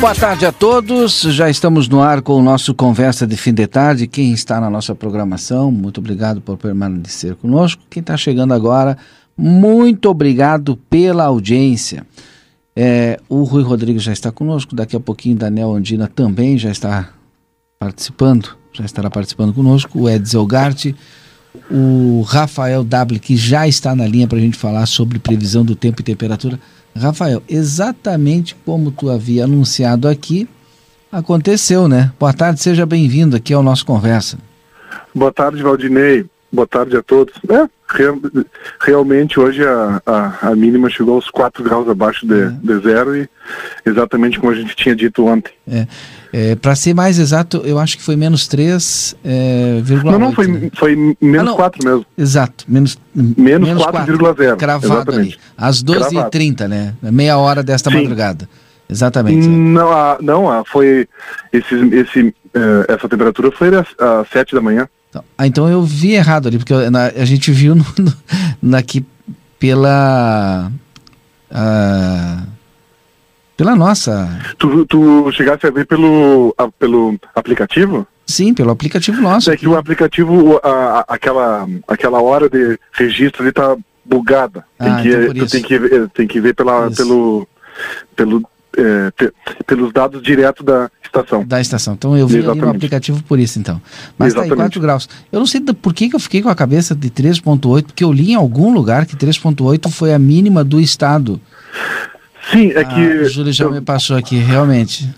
Boa tarde a todos. Já estamos no ar com o nosso Conversa de Fim de Tarde. Quem está na nossa programação, muito obrigado por permanecer conosco. Quem está chegando agora, muito obrigado pela audiência. É, o Rui Rodrigues já está conosco. Daqui a pouquinho, Daniel Andina também já está participando, já estará participando conosco. O Edsel Garte o Rafael W, que já está na linha para a gente falar sobre previsão do tempo e temperatura. Rafael, exatamente como tu havia anunciado aqui, aconteceu, né? Boa tarde, seja bem-vindo aqui ao nosso Conversa. Boa tarde, Valdinei. Boa tarde a todos. É, real, realmente hoje a, a, a, mínima chegou aos 4 graus abaixo de, é. de, zero e exatamente como a gente tinha dito ontem. É. É, Para ser mais exato, eu acho que foi menos 3,8. É, não, não, foi, né? foi menos ah, 4 mesmo. Exato, menos, menos, menos 4,0. Cravado exatamente. ali. Às 12h30, né? Meia hora desta Sim. madrugada. Exatamente. Não, a, não a, foi. Esse, esse, uh, essa temperatura foi às 7 da manhã. Então, ah, então eu vi errado ali, porque na, a gente viu no, no, aqui pela. Uh, pela nossa. Tu, tu chegaste a ver pelo, a, pelo aplicativo? Sim, pelo aplicativo nosso. É que o aplicativo, a, a, aquela, aquela hora de registro ali tá bugada. Ah, tem, que, então tem, que, tem que ver pela, pelo, pelo, é, pelos dados direto da estação. Da estação. Então eu vi no aplicativo por isso, então. Mas Exatamente. tá aí 4 graus. Eu não sei por que, que eu fiquei com a cabeça de 3,8, porque eu li em algum lugar que 3,8 foi a mínima do estado. Sim, é ah, que. O Júlio já eu... me passou aqui, realmente.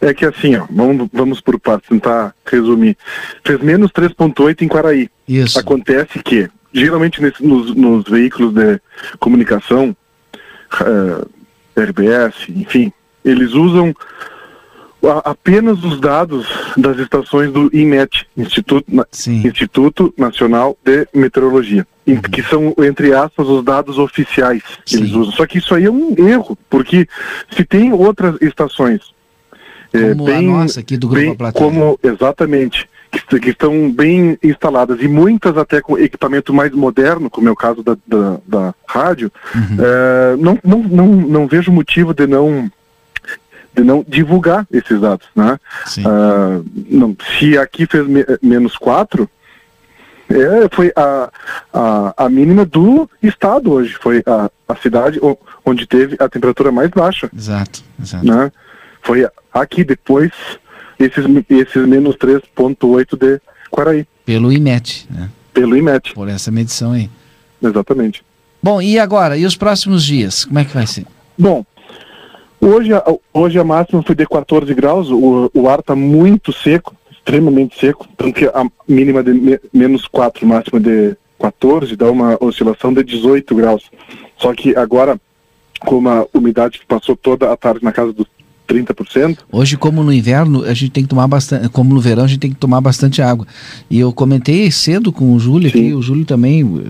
É que assim, ó, vamos, vamos por partes, tentar resumir. Fez menos 3,8 em Quaraí. Isso. Acontece que, geralmente nesse, nos, nos, veículos de comunicação, uh, eh, RBS, enfim, eles usam apenas os dados das estações do IMET, Instituto, Instituto Nacional de Meteorologia, uhum. que são, entre aspas, os dados oficiais que Sim. eles usam. Só que isso aí é um erro, porque se tem outras estações é, como bem, a nossa aqui do Grupo bem, Como, exatamente, que, que, estão bem instaladas e muitas até com equipamento mais moderno, como é o caso da, da, da rádio, uhum. é, não, não, não, não vejo motivo de não de não divulgar esses dados, né? Uh, não, se aqui fez me, menos 4, é, foi a, a, a mínima do estado hoje, foi a, a cidade onde teve a temperatura mais baixa. Exato, exato. Né? Foi aqui depois esses, esses menos 3.8 de Quaraí. Pelo IMET, né? Pelo IMET. Por essa medição aí. Exatamente. Bom, e agora? E os próximos dias? Como é que vai ser? Bom, Hoje, hoje a máxima foi de 14 graus, o, o ar está muito seco, extremamente seco, tanto que a mínima de me, menos 4, máxima de 14, dá uma oscilação de 18 graus. Só que agora, como a umidade passou toda a tarde na casa dos 30%. Hoje, como no inverno, a gente tem que tomar bastante, como no verão, a gente tem que tomar bastante água. E eu comentei cedo com o Júlio Sim. aqui, o Júlio também,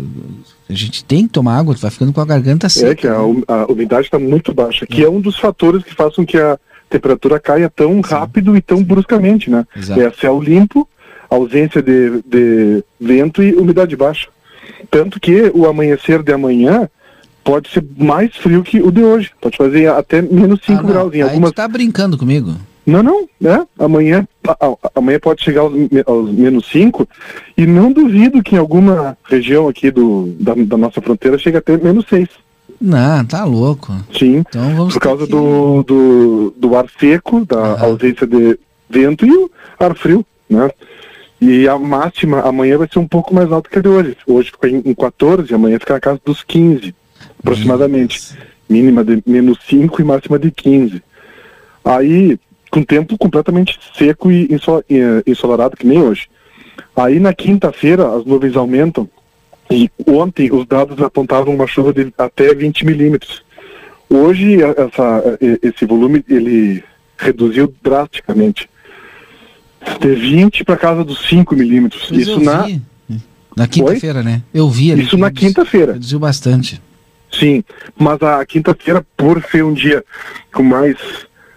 a gente tem que tomar água, vai ficando com a garganta seca. É que a, a umidade está muito baixa, que é. é um dos fatores que fazem que a temperatura caia tão Sim. rápido e tão bruscamente, né? Exato. É céu limpo, ausência de, de vento e umidade baixa. Tanto que o amanhecer de amanhã pode ser mais frio que o de hoje. Pode fazer até menos 5 ah, graus em algumas. Você tá brincando comigo? Não, não, né? Amanhã, amanhã pode chegar aos, aos menos 5 e não duvido que em alguma região aqui do, da, da nossa fronteira chegue até menos 6. Não, tá louco. Sim, então por causa que... do, do, do ar seco, da ah. ausência de vento e o ar frio. né? E a máxima amanhã vai ser um pouco mais alta que a de hoje. Hoje ficou em 14, amanhã fica na casa dos 15, aproximadamente. Mínima de menos 5 e máxima de 15. Aí, com tempo completamente seco e ensolarado, que nem hoje. Aí na quinta-feira as nuvens aumentam e ontem os dados apontavam uma chuva de até 20 milímetros. Hoje essa, esse volume ele reduziu drasticamente. De 20 para casa dos 5 milímetros. Isso na. Na quinta-feira, né? Eu vi ali. Isso na quinta-feira. Reduziu bastante. Sim, mas a quinta-feira, por ser um dia com mais,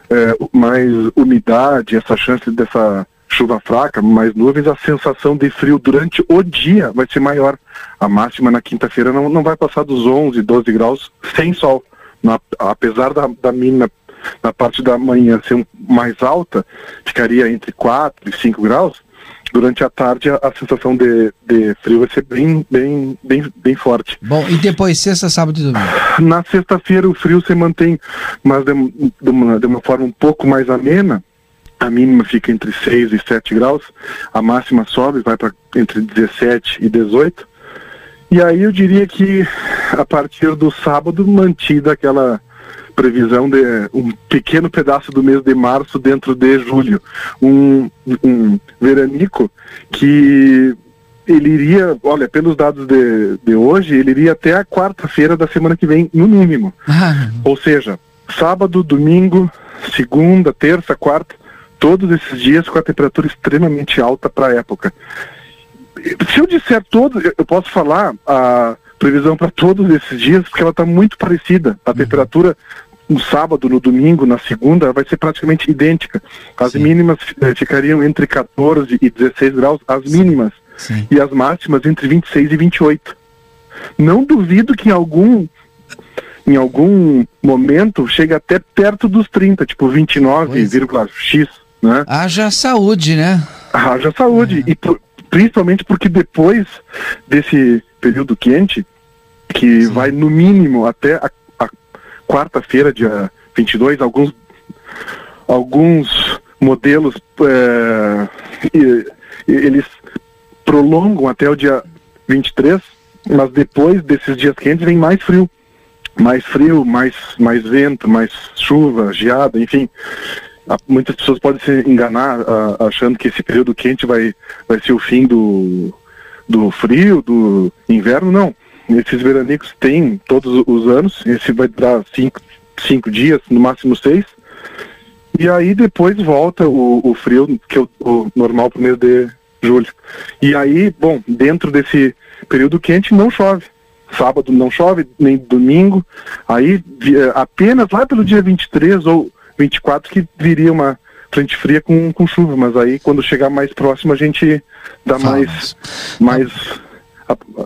é, mais umidade, essa chance dessa chuva fraca, mais nuvens, a sensação de frio durante o dia vai ser maior. A máxima na quinta-feira não, não vai passar dos 11, 12 graus sem sol. Na, apesar da, da mínima na parte da manhã ser mais alta, ficaria entre 4 e 5 graus, durante a tarde a, a, sensação de, de frio vai ser bem, bem, bem, bem forte. Bom, e depois sexta, sábado e domingo? Na sexta-feira o frio se mantém, mas de, de, uma, de uma forma um pouco mais amena, a mínima fica entre 6 e 7 graus, a máxima sobe, vai para entre 17 e 18. E aí eu diria que a partir do sábado mantida aquela previsão de um pequeno pedaço do mês de março dentro de julho. Um, um veranico que ele iria, olha, pelos dados de, de hoje, ele iria até a quarta-feira da semana que vem, no mínimo. Ah. Ou seja, sábado, domingo, segunda, terça, quarta, todos esses dias com a temperatura extremamente alta para a época. Se eu disser todos, eu posso falar a previsão para todos esses dias, porque ela está muito parecida. A uhum. temperatura no sábado, no domingo, na segunda, vai ser praticamente idêntica. As Sim. mínimas eh, ficariam entre 14 e 16 graus, as mínimas. Sim. E as máximas entre 26 e 28. Não duvido que em algum em algum momento chegue até perto dos 30, tipo 29,x, né? Haja saúde, né? Haja saúde. É. E por, principalmente porque depois desse período quente, que Sim. vai no mínimo até a, a quarta-feira, dia 22, alguns, alguns modelos é, eles prolongam até o dia 23, mas depois desses dias quentes vem mais frio. Mais frio, mais, mais vento, mais chuva, geada, enfim muitas pessoas podem se enganar achando que esse período quente vai, vai ser o fim do, do frio, do inverno, não. Esses veranicos tem todos os anos, esse vai durar cinco, cinco dias, no máximo seis. E aí depois volta o, o frio, que é o, o normal para o mês de julho. E aí, bom, dentro desse período quente não chove. Sábado não chove, nem domingo. Aí apenas lá pelo dia 23 ou 24 que viria uma frente fria com, com chuva, mas aí quando chegar mais próximo a gente dá mais, mais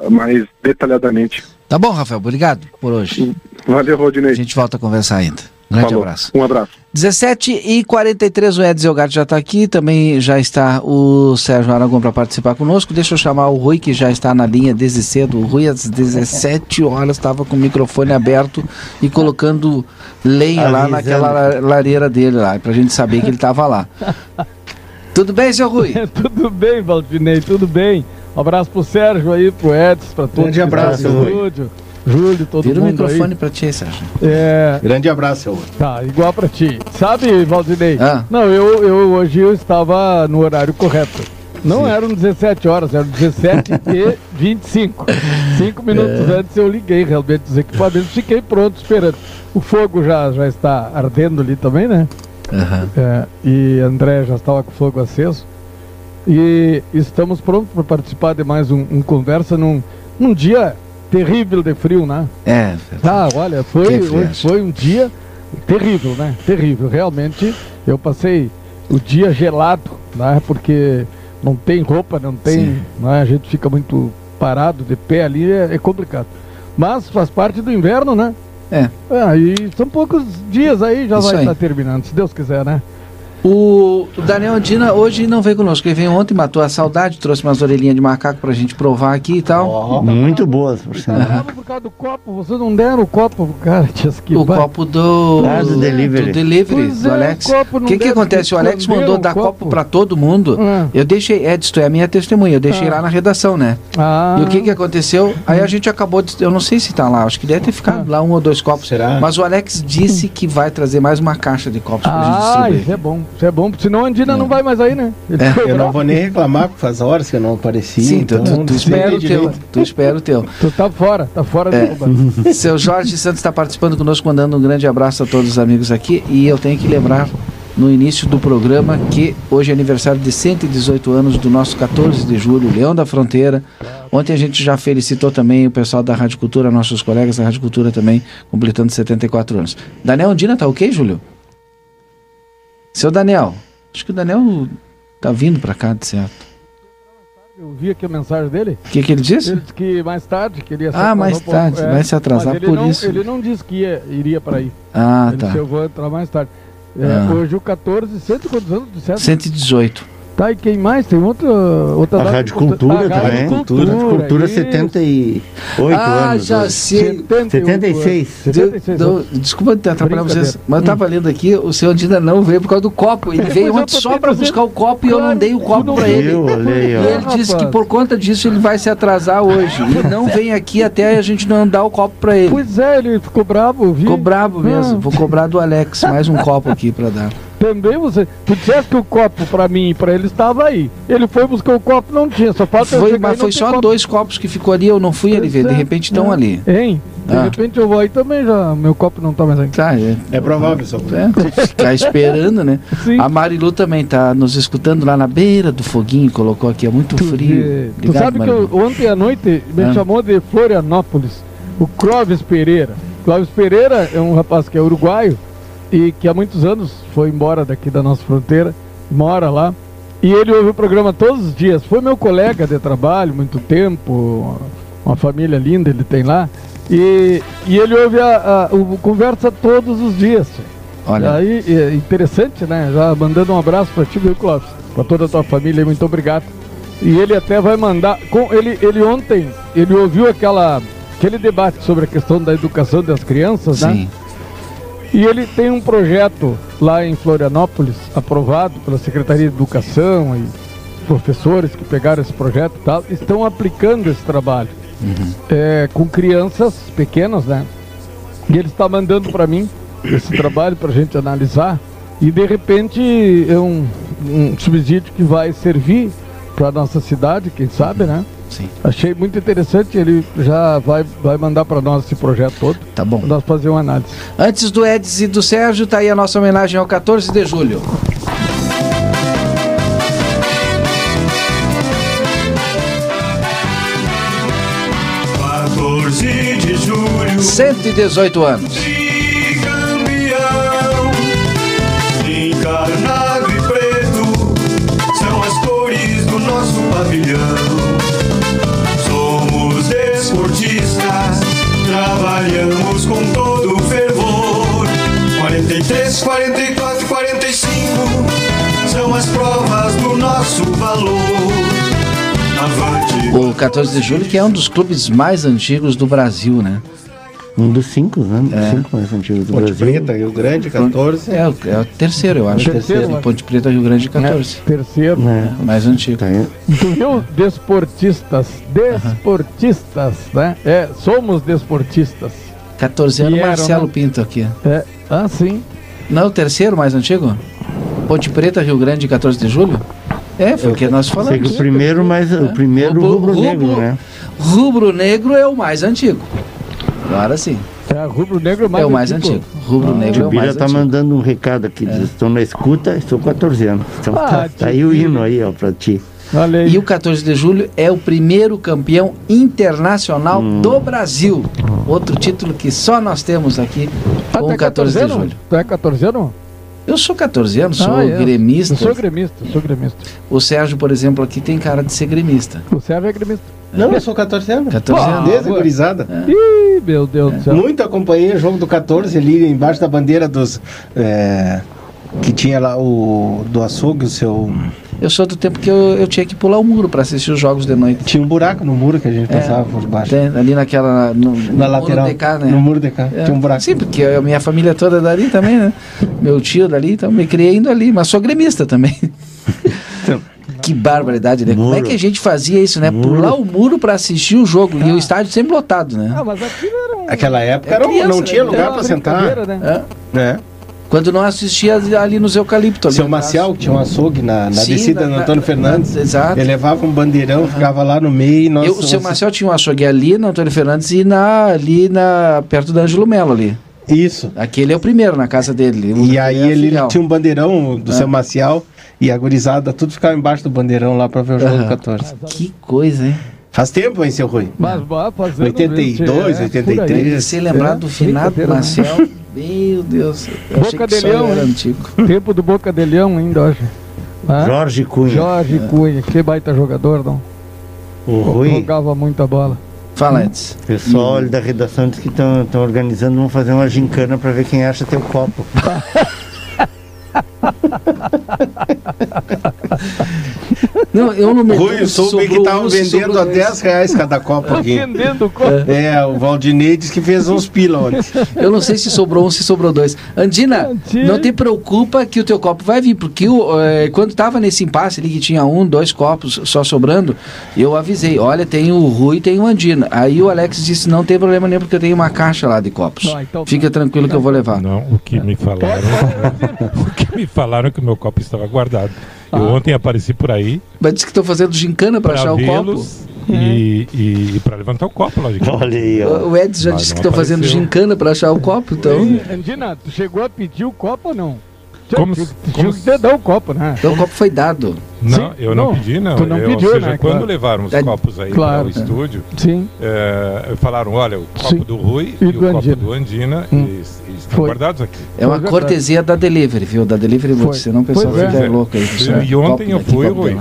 mais detalhadamente. Tá bom, Rafael, obrigado por hoje. Valeu, Rodinei. A gente volta a conversar ainda. Um grande Falou. abraço. Um abraço. 17 e 43 o Edson Elgato já está aqui, também já está o Sérgio Aragão para participar conosco. Deixa eu chamar o Rui, que já está na linha desde cedo. O Rui, às 17 horas, estava com o microfone aberto e colocando lenha lá naquela lareira dele lá, para a gente saber que ele estava lá. Tudo bem, seu Rui? tudo bem, Valdinei, tudo bem. Um abraço pro Sérgio aí, pro Edson, para todos. Grande abraço, estúdio. Júlio, todo Vira mundo. Vira o microfone aí. pra ti, Sérgio. É... Grande abraço, seu. Tá, igual pra ti. Sabe, Valdinei? Ah. Não, eu, eu hoje eu estava no horário correto. Não Sim. eram 17 horas, eram 17 e 25. Cinco minutos é. antes eu liguei realmente os equipamentos, fiquei pronto esperando. O fogo já, já está ardendo ali também, né? Uhum. É, e André já estava com o fogo aceso. E estamos prontos para participar de mais um, um, conversa num, num dia terrível de frio, né? É. Tá, olha, foi, foi um dia terrível, né? Terrível. Realmente, eu passei o dia gelado, né? Porque não tem roupa, não tem. Né? A gente fica muito parado, de pé ali, é, é complicado. Mas faz parte do inverno, né? É. é e são poucos dias aí, já Isso vai estar tá terminando, se Deus quiser, né? O Daniel Andina hoje não veio conosco. Ele veio ontem, matou a saudade, trouxe umas orelhinhas de macaco pra gente provar aqui e tal. Oh, muito boas, por sinal. por causa do copo, vocês não deram o copo pro cara, O copo do, ah, do delivery. Do delivery, do é, Alex. O que que acontece? O Alex mandou dar copo, copo pra todo mundo. Ah. Eu deixei, Edson, é a minha testemunha, eu deixei ah. lá na redação, né? Ah. E o que que aconteceu? Aí a gente acabou de, eu não sei se tá lá, acho que deve ter ficado ah. lá um ou dois copos. Será? Mas o Alex disse que vai trazer mais uma caixa de copos pra gente distribuir. Ah, isso é bom. Isso é bom, senão a Andina é. não vai mais aí, né? É. Eu não vou nem reclamar, porque faz horas que eu não apareci. Sim, então, tu, tu, tu espera o teu. Tu espera o teu. Tu tá fora, tá fora é. do Seu Jorge Santos está participando conosco, mandando um grande abraço a todos os amigos aqui. E eu tenho que lembrar no início do programa que hoje é aniversário de 118 anos do nosso 14 de julho, Leão da Fronteira. Ontem a gente já felicitou também o pessoal da Rádio Cultura, nossos colegas da Rádio Cultura também, completando 74 anos. Daniel Andina, tá ok, Júlio? Seu Daniel, acho que o Daniel tá vindo para cá, de certo. Eu vi aqui a mensagem dele. O que, que ele disse? Ele disse que mais tarde queria Ah, mais tarde, é, vai se atrasar por não, isso. Ele não disse que ia, iria para aí. Ah, ele tá. Disse, eu vou entrar mais tarde. É, ah. Hoje o 14, cento quantos anos? 118. Tá, e quem mais? Tem outra, outra a data? Rádio Cultura a também. Rádio Cultura, Cultura, Cultura 78 ah, anos. Ah, já sei. 76. 76. Do, do, desculpa te atrapalhar vocês, mas eu estava hum. lendo aqui, o senhor ainda não veio por causa do copo. Ele veio ontem só para buscar o copo e eu não dei o copo para ele. Eu, olhei, e ele disse que por conta disso ele vai se atrasar hoje. E não vem aqui até a gente não dar o copo para ele. Pois é, ele ficou bravo, viu? Ficou bravo mesmo. Ah. Vou cobrar do Alex mais um copo aqui para dar também você. Tu disseste que o copo para mim e para ele estava aí. Ele foi buscar o copo, não tinha, só falta foi, Mas foi só copo. dois copos que ficou ali, eu não fui ali ver, de repente estão é. ali. Hein? De ah. repente eu vou aí também já, meu copo não tá mais aí. Tá, é, é provável, só. É, tá esperando, né? Sim. A Marilu também tá nos escutando lá na beira do foguinho, colocou aqui, é muito frio. tu sabe Marilu? que eu, ontem à noite me ah. chamou de Florianópolis, o Clóvis Pereira. Clóvis Pereira é um rapaz que é uruguaio, e que há muitos anos foi embora daqui da nossa fronteira, mora lá. E ele ouve o programa todos os dias. Foi meu colega de trabalho, muito tempo, uma família linda ele tem lá. E, e ele ouve a, a, o conversa todos os dias. Olha. Aí, é interessante, né? Já mandando um abraço para ti, viu, Clóvis? Para toda a tua família, muito obrigado. E ele até vai mandar. Com, ele, ele ontem, ele ouviu aquela, aquele debate sobre a questão da educação das crianças, né? Sim. né? E ele tem um projeto lá em Florianópolis, aprovado pela Secretaria de Educação e professores que pegaram esse projeto e tal, estão aplicando esse trabalho uhum. é, com crianças pequenas, né? E ele está mandando para mim esse trabalho para a gente analisar e de repente é um, um subsídio que vai servir para nossa cidade, quem sabe, né? Sim. Achei muito interessante, ele já vai, vai mandar para nós esse projeto todo. Tá bom. Nós fazer uma análise. Antes do Edson e do Sérgio, tá aí a nossa homenagem ao 14 de julho. de julho. 118 anos. O 14 de julho, que é um dos clubes mais antigos do Brasil, né? Um dos cinco, né? É. Cinco mais antigos do Ponte Brasil. Preta, Rio Grande, 14. É, é o terceiro, eu acho. terceiro, terceiro. Ponte Preta, Rio Grande, 14. É, terceiro. É, mais antigo. Tá tu viu? Desportistas. Desportistas, né? É, somos desportistas. 14 anos, Marcelo né? Pinto aqui. É. Ah, sim. Não, o terceiro mais antigo? Ponte Preta, Rio Grande, 14 de julho? É, foi o que nós falamos. O primeiro, mas é. o primeiro rubro-negro, rubro, né? Rubro-negro é o mais antigo. Agora sim. É, rubro negro é mais, é o mais antigo. Rubro ah, é o mais tá antigo. mandando um recado aqui, é. estou na escuta, estou 14 anos. Então, ah, tá, tá aí o hino aí, ó, pra ti. Valeu. E o 14 de julho é o primeiro campeão internacional hum. do Brasil. Outro título que só nós temos aqui ah, com o 14, 14 de julho. Tu é 14 anos? Eu sou 14 anos, sou ah, é. gremista. Eu sou gremista, sou gremista. O Sérgio, por exemplo, aqui tem cara de ser gremista. O Sérgio é gremista. Não, eu sou 14 anos. 14 Pô, anos. Desde gurizada. É. Ih, meu Deus é. do céu. Muito acompanhei o jogo do 14 ali embaixo da bandeira dos. É, Que tinha lá o do açougue, o seu. Eu sou do tempo que eu, eu tinha que pular o muro para assistir os jogos de noite. Tinha um buraco no muro que a gente é, passava por baixo. Tem, ali naquela. No, Na lateral. Muro cá, né? No muro de cá. É. Tinha um buraco. Sim, porque a minha família toda é dali também, né? Meu tio dali, então me criei indo ali, mas sou gremista também. Então, que barbaridade, né? Muro. Como é que a gente fazia isso, né? Muro. Pular o muro para assistir o jogo ah. e o estádio sempre lotado, né? Ah, mas aquilo era um... Aquela época era, criança, não tinha né? lugar para sentar. Né? É. é. Quando não assistia ali nos eucaliptos. Seu Marcial, que tinha um açougue na, na Sim, descida do Antônio Fernandes. Na, exato. Ele levava um bandeirão, uhum. ficava lá no meio. Nós, Eu, o seu Marcial tinha um açougue ali no Antônio Fernandes e na, ali na, perto do Ângelo Melo ali. Isso. Aquele é o primeiro na casa dele. E aí ele filial. tinha um bandeirão do ah. seu Marcial e a gurizada, tudo ficava embaixo do bandeirão lá para ver o jogo uhum. 14. Que coisa, hein? Faz tempo, hein, seu Rui? Mas, 82, 83. Se lembrar é, do finado Marcial. Meu Deus. Boca de Leão, antigo. Tempo do Boca de Leão ainda hoje. Ah? Jorge Cunha. Jorge é. Cunha, que baita jogador, não? O Rui. Jogava muita bola. Fala, antes. Pessoal e... da redação diz que estão organizando, vão fazer uma gincana para ver quem acha teu copo. Não, eu não me Rui, soube que estavam vendendo a 10 reais cada copo aqui. vendendo copo. É, o Valdinei disse que fez uns pila ontem. Eu não sei se sobrou um, se sobrou dois. Andina, Andina, não te preocupa que o teu copo vai vir, porque o, é, quando estava nesse impasse ali que tinha um, dois copos só sobrando, eu avisei, olha, tem o Rui e tem o Andina. Aí o Alex disse, não tem problema nenhum, porque eu tenho uma caixa lá de copos. Não, então, Fica tranquilo que eu vou levar. Não, o que me falaram, o que me falaram é que o meu copo estava guardado. Eu ah. ontem apareci por aí. Mas disse que estão fazendo gincana para achar o copo. E, e, e para levantar o copo, logicamente. Olha aí, ó. O Edson já Mas disse que estão fazendo gincana para achar o copo, então. Andina, tu chegou a pedir o copo ou não? Como, tinha, como, que dar o copo, né? Então o copo foi dado. Não, Sim? eu não, não, pedi, não. Tu não eu, pediu, seja, né? Quando claro. levaram os é, copos aí claro. para o estúdio, Sim. É, falaram, olha, o copo Sim. do Rui e, e o Andina. copo do Andina hum. e estão Foi. guardados aqui. É uma cortesia da Delivery, viu? Da Delivery Foi. Senão o pessoal fica é. louco aí. E ontem eu fui, Rui,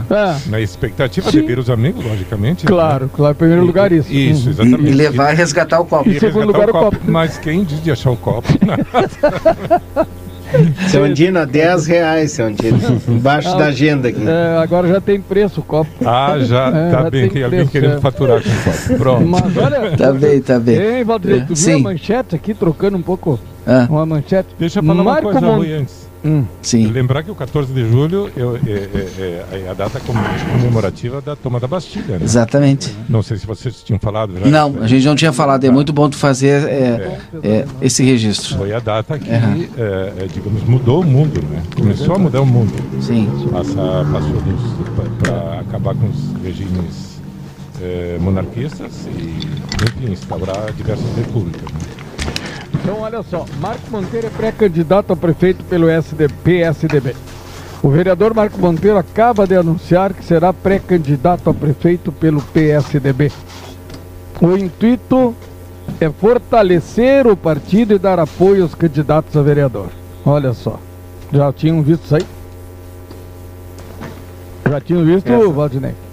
na expectativa Sim. de ver os amigos, logicamente. Claro, né? claro. Em primeiro lugar isso. Isso, exatamente. E, levar e resgatar o copo. Em segundo lugar o copo. Mas quem diz de achar o copo? Seu Andina, 10 reais, seu Andina. Embaixo ah, da agenda aqui. É, agora já tem preço o copo. Ah, já. É, tá já bem, tem alguém querendo é. faturar com o copo. Pronto. Mas olha. Tá bem, tá bem. Hein, Valdir, tu viu a manchete aqui, trocando um pouco ah. uma manchete? Deixa eu falar Marco uma coisa, Mon... Rui, antes. Hum, sim. Lembrar que o 14 de julho eu, é, é, é, a data comemorativa da toma da Bastilha. Né? Exatamente. Não sei se vocês tinham falado. Já, não, a gente não tinha falado. É muito bom tu fazer é, é, esse registro. Foi a data que, é, digamos, mudou o mundo, né? Começou a mudar o mundo. Sim. Passar, passou para acabar com os regimes monarquistas e, enfim, instaurar diversas repúblicas. Né? Então, olha só, Marco Monteiro é pré-candidato a prefeito pelo SD, PSDB. O vereador Marco Monteiro acaba de anunciar que será pré-candidato a prefeito pelo PSDB. O intuito é fortalecer o partido e dar apoio aos candidatos a vereador. Olha só. Já tinham visto isso aí? Já tinham visto, Essa. Valdinei?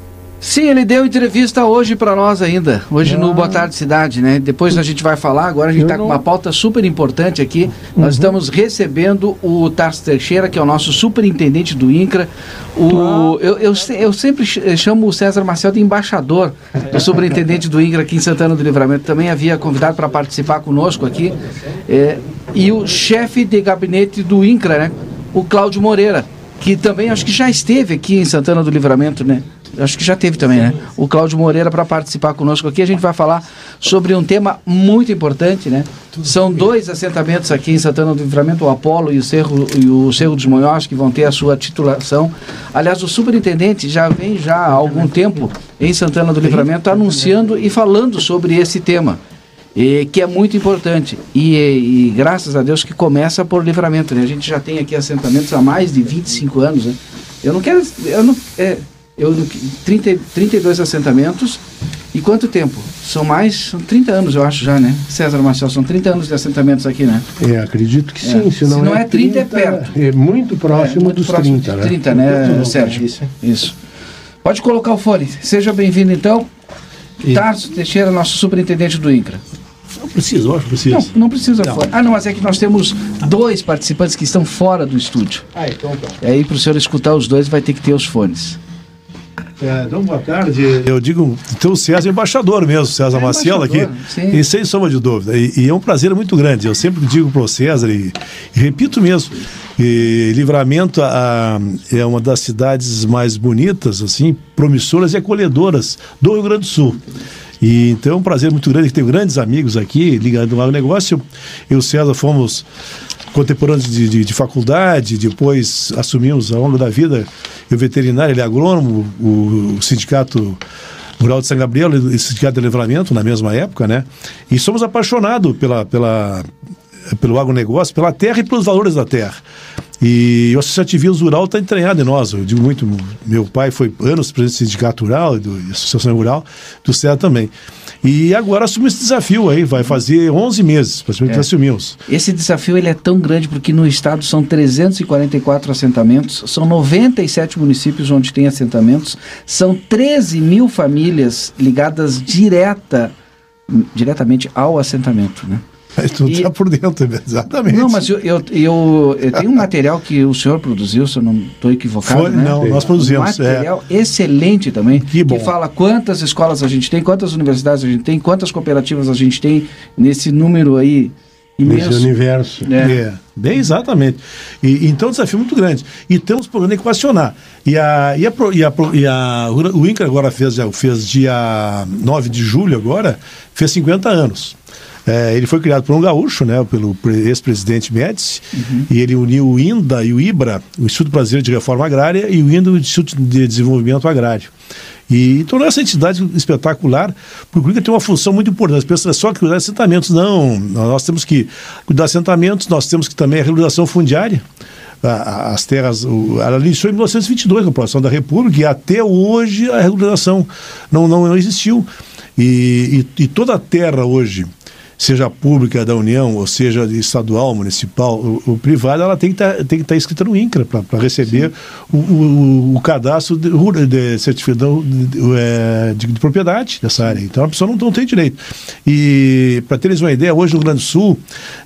Sim, ele deu entrevista hoje para nós ainda, hoje ah. no Boa Tarde Cidade, né? Depois a gente vai falar, agora a gente está não... com uma pauta super importante aqui. Uhum. Nós estamos recebendo o Tarso Teixeira, que é o nosso superintendente do INCRA. O, ah. eu, eu, eu, sempre chamo o César Marcel de embaixador do superintendente do INCRA aqui em Santana do Livramento. Também havia convidado para participar conosco aqui. É, e o chefe de gabinete do INCRA, né? O Cláudio Moreira, que também acho que já esteve aqui em Santana do Livramento, né? Acho que já teve também, né? O Cláudio Moreira para participar conosco aqui. A gente vai falar sobre um tema muito importante, né? São dois assentamentos aqui em Santana do Livramento, o Apolo e o Cerro, e o Cerro dos Monhós, que vão ter a sua titulação. Aliás, o superintendente já vem já há algum tempo em Santana do Livramento anunciando e falando sobre esse tema. E, que é muito importante. E, e, graças a Deus que começa por livramento. Né? A gente já tem aqui assentamentos há mais de 25 anos. Né? Eu não quero. Eu não, é, eu, 30, 32 assentamentos. E quanto tempo? São mais, são 30 anos, eu acho já, né? César Marcel, são 30 anos de assentamentos aqui, né? É, acredito que sim. É. Se, não, Se não é, é 30, 30, é perto. É muito próximo é, muito dos próximo 30, né? 30, né, Sérgio? Isso. Isso. Pode colocar o fone. Seja bem-vindo, então. E... Tarso Teixeira, nosso superintendente do INCRA. Não precisa, eu acho que precisa. Não, não precisa. Não. Ah, não, mas é que nós temos dois participantes que estão fora do estúdio. Ah, então tá. E aí, para o senhor escutar os dois, vai ter que ter os fones. É, então, boa tarde. Eu digo, então o César é embaixador mesmo, César é Maciel aqui. Sim. E sem sombra de dúvida. E, e, é um prazer muito grande. Eu sempre digo para o César, e, e, repito mesmo, e Livramento a, é uma das cidades mais bonitas, assim, promissoras e acolhedoras do Rio Grande do Sul. E, então é um prazer muito grande, que tenho grandes amigos aqui ligados ao negócio. Eu e o César fomos contemporâneos de, de, de, faculdade, depois assumimos ao longo da vida o veterinário, ele é agrônomo, o, o sindicato Rural de São Gabriel e o sindicato de livramento na mesma época, né? E somos apaixonados pela, pela, pelo agronegócio, pela terra e pelos valores da terra. E o associativismo rural está entranhado em nós. Eu digo muito, meu pai foi anos presidente do sindicato rural, do associação rural, do CEA também. E agora assume esse desafio aí, vai fazer 11 meses, praticamente é. assumimos. Esse desafio ele é tão grande porque no estado são 344 assentamentos, são 97 municípios onde tem assentamentos, são 13 mil famílias ligadas direta, diretamente ao assentamento, né? Mas tu está por dentro, exatamente. Não, mas eu, eu, eu, eu, tenho um material que o senhor produziu, se eu não estou equivocado. Foi, né? Não, nós produzimos. Um material é. excelente também, que, bom. que fala quantas escolas a gente tem, quantas universidades a gente tem, quantas cooperativas a gente tem nesse número aí imenso. Nesse universo. É. é. Bem, exatamente. E, então, um desafio muito grande. E temos procurando equacionar. E, a, e, a, e, a, e a, o INCRA agora fez, fez dia 9 de julho, agora, fez 50 anos. É, ele foi criado por um gaúcho, né, pelo ex-presidente Médici, uhum. e ele uniu o INDA e o IBRA, o Instituto Brasileiro de Reforma Agrária, e o INDA, o Instituto de Desenvolvimento Agrário. E tornou essa entidade espetacular, porque tem uma função muito importante. As pessoas só cuidar de assentamentos. Não, nós temos que cuidar de assentamentos, nós temos que também a regularização fundiária as terras, ela iniciou em 1922 a população da República e até hoje a regularização não, não, não existiu. E, e, e toda a terra hoje seja pública da União, ou seja estadual, municipal, ou, ou privada, ela tem que tá, estar tá escrita no INCRA para receber o, o, o, cadastro de, de certificado de, é, de, de, propriedade dessa área. Então a pessoa não, não tem direito. E para teres uma ideia, hoje no Rio Grande do Sul,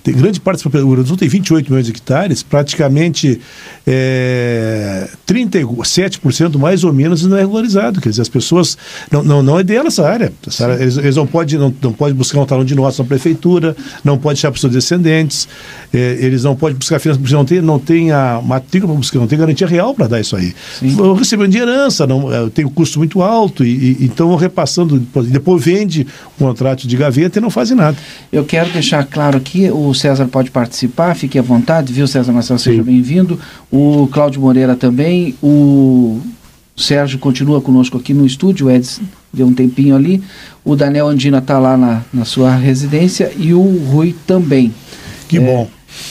tem grande parte do Rio Grande do Sul tem 28 milhões de hectares, praticamente é, 37% mais ou menos não é regularizado. Quer dizer, as pessoas. Não, não, não é dela essa área. Essa área eles, eles, não podem não, não pode buscar um talão de notas na prefeitura prefeitura, não pode deixar para os seus descendentes, é, eles não podem buscar finanças, porque não tem, não tem a matrícula para buscar, não tem garantia real para dar isso aí. Sim. Eu recebo de herança, não, é, tem um custo muito alto, e, e então repassando, depois vende um contrato de gaveta e não faz nada. Eu quero deixar claro aqui, o César pode participar, fique à vontade, viu, César Marcelo, seja bem-vindo. O Cláudio Moreira também, o Sérgio continua conosco aqui no estúdio, o Edson deu um tempinho ali. O Daniel Andina está lá na, na sua residência e o Rui também. Que é, bom.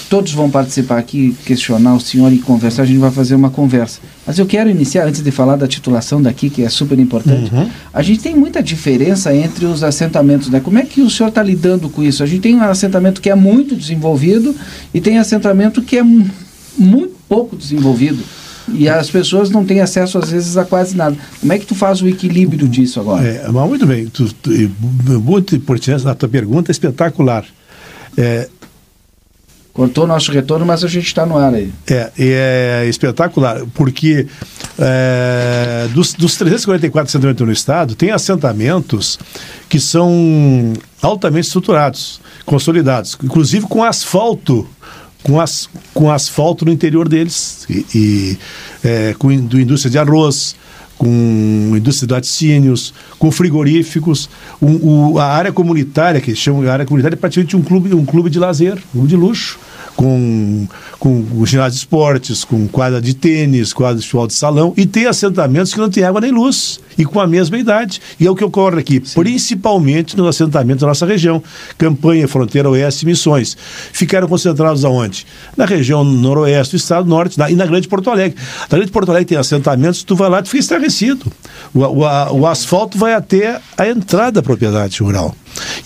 Todos vão participar aqui, questionar o senhor e conversar. A gente vai fazer uma conversa. Mas eu quero iniciar, antes de falar da titulação daqui, que é super importante. Uhum. A gente tem muita diferença entre os assentamentos, né? Como é que o senhor está lidando com isso? A gente tem um assentamento que é muito desenvolvido e tem assentamento que é muito pouco desenvolvido. E as pessoas não têm acesso, às vezes, a quase nada. Como é que tu faz o equilíbrio disso agora? É, muito bem. Tu, tu, muito importante a tua pergunta, espetacular. É, Cortou nosso retorno, mas a gente está no ar aí. É, é espetacular, porque é, dos, dos 344 assentamentos no estado, tem assentamentos que são altamente estruturados, consolidados, inclusive com asfalto com, as, com asfalto no interior deles, e, e é, com do indústria de arroz, com indústria de laticínios, com frigoríficos, um, o, a área comunitária, que chama a área comunitária, é praticamente um clube, um clube de lazer, um clube de luxo, com, com ginásio de esportes, com quadra de tênis, quadra de futebol de salão, e tem assentamentos que não tem água nem luz, e com a mesma idade. E é o que ocorre aqui, Sim. principalmente nos assentamentos da nossa região. Campanha, Fronteira Oeste Missões. Ficaram concentrados aonde? Na região noroeste do estado, norte, na, e na Grande Porto Alegre. Na Grande Porto Alegre tem assentamentos, tu vai lá e fica estabelecido. O, o, o asfalto vai até a entrada da propriedade rural.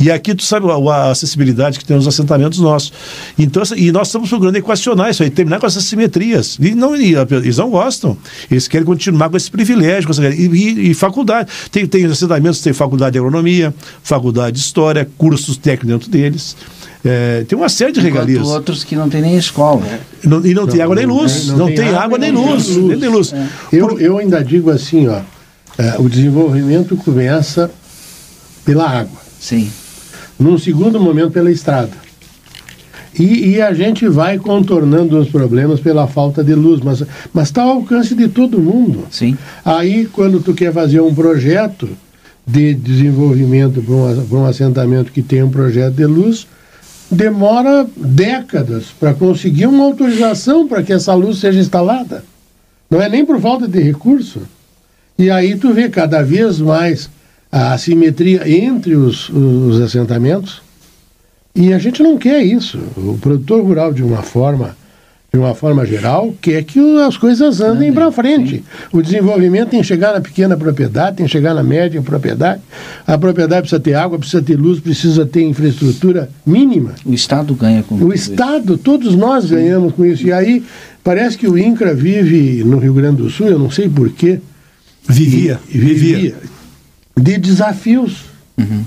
E aqui tu sabe a, a acessibilidade que tem nos assentamentos nossos. Então, e nós estamos procurando equacionar isso aí, terminar com essas simetrias. E não, e, eles não gostam. Eles querem continuar com esse privilégio. Com essa, e, e, e, faculdade. Tem, tem assentamentos, tem faculdade de agronomia, faculdade de história, cursos técnicos dentro deles. É, tem uma série de Enquanto regalias. outros que não tem nem escola. Não, e não, não, tem água nem luz. Não, não tem, tem, água nem luz. luz. Nem tem luz. É. Eu, eu ainda digo assim, ó, é, o desenvolvimento começa pela água. Sim. Num segundo momento pela estrada. E, e, a gente vai contornando os problemas pela falta de luz, mas está ao alcance de todo mundo. Sim. Aí, quando tu quer fazer um projeto de desenvolvimento para um, um assentamento que tem um projeto de luz, demora décadas para conseguir uma autorização para que essa luz seja instalada. Não é nem por falta de recurso. E aí tu vê cada vez mais a assimetria entre os, os assentamentos. E a gente não quer isso. O produtor rural, de uma forma de uma forma geral, quer que as coisas andem para frente. Sim. O desenvolvimento tem que chegar na pequena propriedade, tem que chegar na média propriedade. A propriedade precisa ter água, precisa ter luz, precisa ter infraestrutura mínima. O Estado ganha com O Estado, isso. todos nós Sim. ganhamos com isso. E aí, parece que o INCRA vive no Rio Grande do Sul, eu não sei porquê. Vivia. E, vivia. vivia. De desafios. Uhum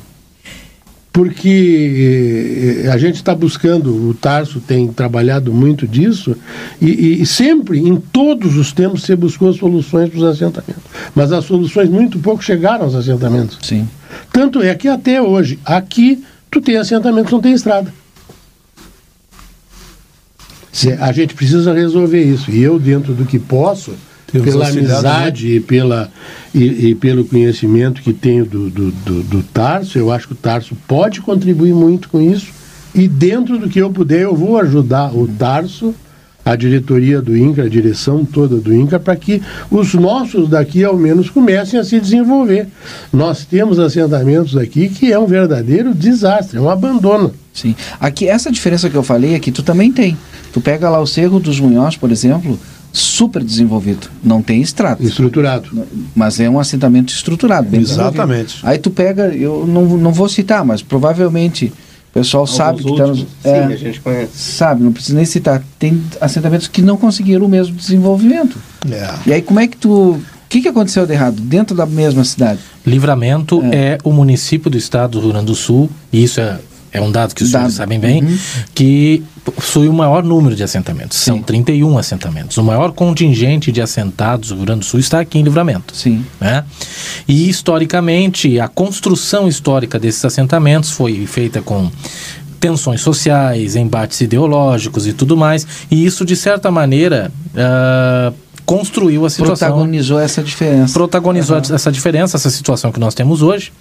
porque eh, a gente está buscando, o Tarso tem trabalhado muito disso, e, e, sempre, em todos os tempos, se buscou soluções para os assentamentos. Mas as soluções muito pouco chegaram aos assentamentos. Sim. Tanto é que até hoje, aqui, tu tem assentamento, não tem estrada. A gente precisa resolver isso. E eu, dentro do que posso, pela amizade né? e, pela, e, e, pelo conhecimento que tenho do, do, do, do, Tarso, eu acho que o Tarso pode contribuir muito com isso. E dentro do que eu puder, eu vou ajudar o Tarso, a diretoria do INCA, a direção toda do INCA, para que os nossos daqui ao menos comecem a se desenvolver. Nós temos assentamentos aqui que é um verdadeiro desastre, é um abandono. Sim. Aqui, essa diferença que eu falei aqui, tu também tem. Tu pega lá o Cerro dos Munhós, por exemplo, super desenvolvido. Não tem estrada. Estruturado. Mas é um assentamento estruturado. Bem Exatamente. Aí tu pega, eu não, não vou citar, mas provavelmente o pessoal Alguns sabe que está nos. É, Sim, a gente conhece. Sabe, não precisa nem citar. Tem assentamentos que não conseguiram o mesmo desenvolvimento. É. E aí como é que tu. O que, que aconteceu de errado dentro da mesma cidade? Livramento é. é o município do estado do Rio Grande do Sul, e isso é é um dado que os dado. senhores sabem bem, uhum. que possui o maior número de assentamentos. Sim. São 31 assentamentos. O maior contingente de assentados do Rio Grande do Sul está aqui em Livramento. Sim. Né? E, historicamente, a construção histórica desses assentamentos foi feita com tensões sociais, embates ideológicos e tudo mais. E isso, de certa maneira, uh, construiu a situação. Protagonizou essa diferença. Protagonizou uhum. essa diferença, essa situação que nós temos hoje.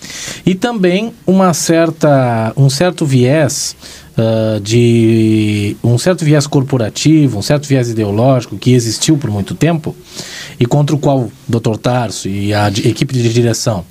E também uma certa, um certo viés uh, de um certo viés corporativo, um certo viés ideológico que existiu por muito tempo e contra o qual o Dr. Tarso e a equipe de direção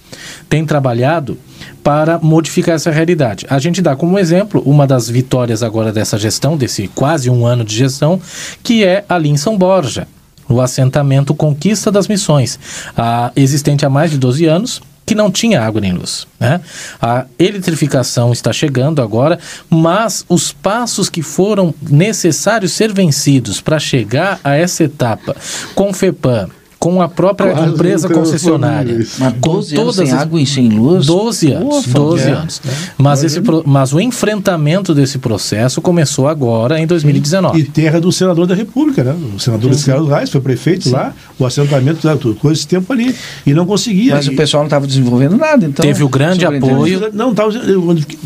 têm trabalhado para modificar essa realidade. A gente dá como exemplo uma das vitórias agora dessa gestão, desse quase um ano de gestão, que é ali em São Borja no assentamento Conquista das Missões, a, existente há mais de 12 anos, que não tinha água nem luz. Né? A eletrificação está chegando agora, mas os passos que foram necessários ser vencidos para chegar a essa etapa com FEPAM, com a própria Quase empresa concessionária. Mas 12 com todas anos sem as... água e sem luz? 12 anos. Ufa, 12 é, anos. É. Mas, esse pro... mas o enfrentamento desse processo começou agora em 2019. E terra do senador da República, né? O senador Ricardo Reis foi prefeito Sim. lá, o assentamento, coisa esse tempo ali. E não conseguia. Mas e... o pessoal não estava desenvolvendo nada, então. Teve o grande apoio. Não, tava,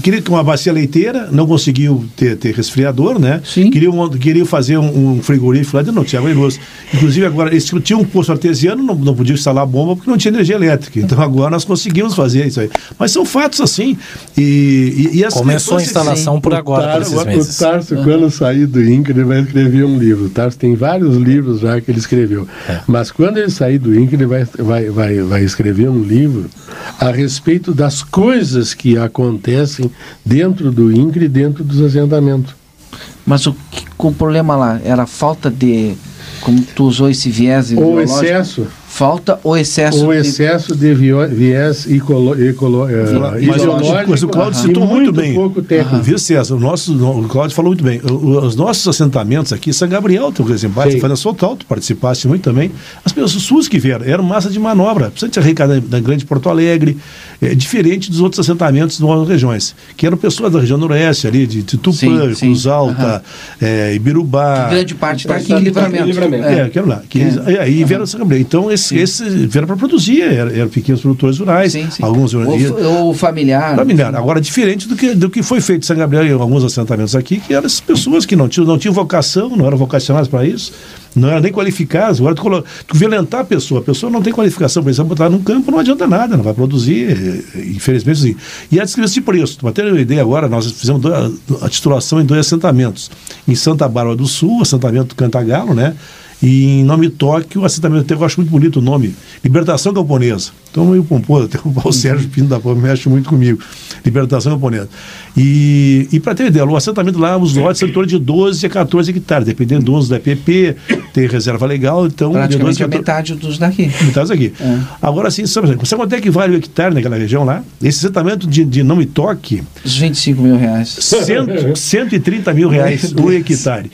queria ter uma bacia leiteira, não conseguiu ter, ter resfriador, né? Sim. Queria, queria fazer um, um frigorífico lá de não tinha água e luz. Inclusive, agora, eles tinham um posto artesiano não, não podia instalar bomba porque não tinha energia elétrica. Então agora nós conseguimos fazer isso aí. Mas são fatos assim. E, e, e Começou a instalação por agora. O Tarso, o Tarso uhum. quando sair do INCRA, ele vai escrever um livro. O Tarso tem vários livros já que ele escreveu. É. Mas quando ele sair do INCRA, ele vai, vai, vai, vai escrever um livro a respeito das coisas que acontecem dentro do INCRA e dentro dos assentamentos. Mas o, o problema lá era a falta de como tu usou esse viés Ou excesso. Falta o excesso o excesso de, de viés ecolo, ecolo, uh, ideológico. Mas o Cláudio citou muito, muito bem. Pouco técnico. Viu, César? O, nosso, o Cláudio falou muito bem. Os nossos assentamentos aqui, São Gabriel, tem um exemplo, fazendo Soltal, tu participaste muito também. As pessoas suas que vieram, eram massa de manobra. Principalmente a Ricardo da Grande Porto Alegre, é, diferente dos outros assentamentos de outras regiões, que eram pessoas da região noroeste ali, de, de Tupã, sim, sim. Cruz Alta, uhum. é, Ibirubá. Que grande parte está aqui em livramento. livramento. É, é lá. Que é. Eles, é, aí vieram São Gabriel. Então, esse, esse vieram para produzir, eram, eram, pequenos produtores rurais. Sim, sim. Alguns, ou, ou familiar. Familiar. Agora, diferente do que, do que foi feito em São Gabriel em alguns assentamentos aqui, que eram as pessoas que não tinham, não tinham vocação, não eram vocacionadas para isso não era nem qualificadas. Agora, tu, tu violentar a pessoa, a pessoa não tem qualificação para isso, botar num campo não adianta nada, não vai produzir, infelizmente sim. E a descrição de preço, para ter uma ideia agora, nós fizemos a titulação em dois assentamentos. Em Santa Bárbara do Sul, assentamento Cantagalo, né? E em nome Tóquio, assentamento eu acho muito bonito o nome, Libertação Camponesa. Então, meio pomposo, até o Paulo Sérgio Pinto da Pampa mexe muito comigo. Libertação Camponesa. E, e para ter ideia, o assentamento lá, os lotes são em torno de 12 a 14 hectares, dependendo do uso da EPP, tem reserva legal, então... Praticamente de 12 a metade dos daqui. Metade daqui. É. Agora sim, sabe, quanto é que vale o hectare naquela região lá? Esse assentamento de, de não me toque... Os 25 mil reais. Cento, 130 mil reais o hectare.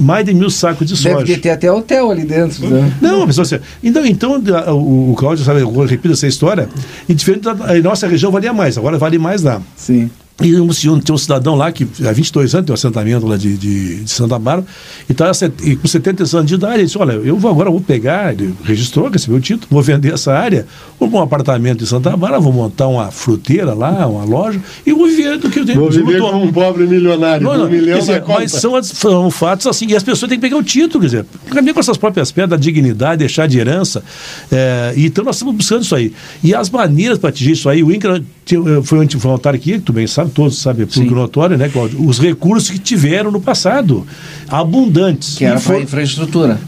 Mais de mil sacos de soja. Deve ter até hotel ali dentro. Né? Não, pessoal, assim, então, então o, o Cláudio sabe, eu repito essa história, e diferente da a nossa região valia mais, agora vale mais lá. Sim. E um, tinha um cidadão lá que há 22 anos tem um assentamento lá de, de, de Santa Bárbara e, tá, e com 70 anos de idade, ele disse, olha, eu vou, agora vou pegar, ele registrou, recebeu o título, vou vender essa área, vou para um apartamento em Santa Bárbara, vou montar uma fruteira lá, uma loja, e vou viver do que eu tenho. Vou viver como um pobre milionário, não, não, um milhão dizer, Mas são, são, fatos assim, e as pessoas têm que pegar o título, quer dizer, caminhar com essas próprias pedras, da dignidade, deixar de herança, é, então nós estamos buscando isso aí. E as maneiras para atingir isso aí, o INCRA foi um voluntário aqui, que tu bem sabe, todos sabem, público notório, né, Cláudio? Os recursos que tiveram no passado, abundantes. Que era para infraestrutura.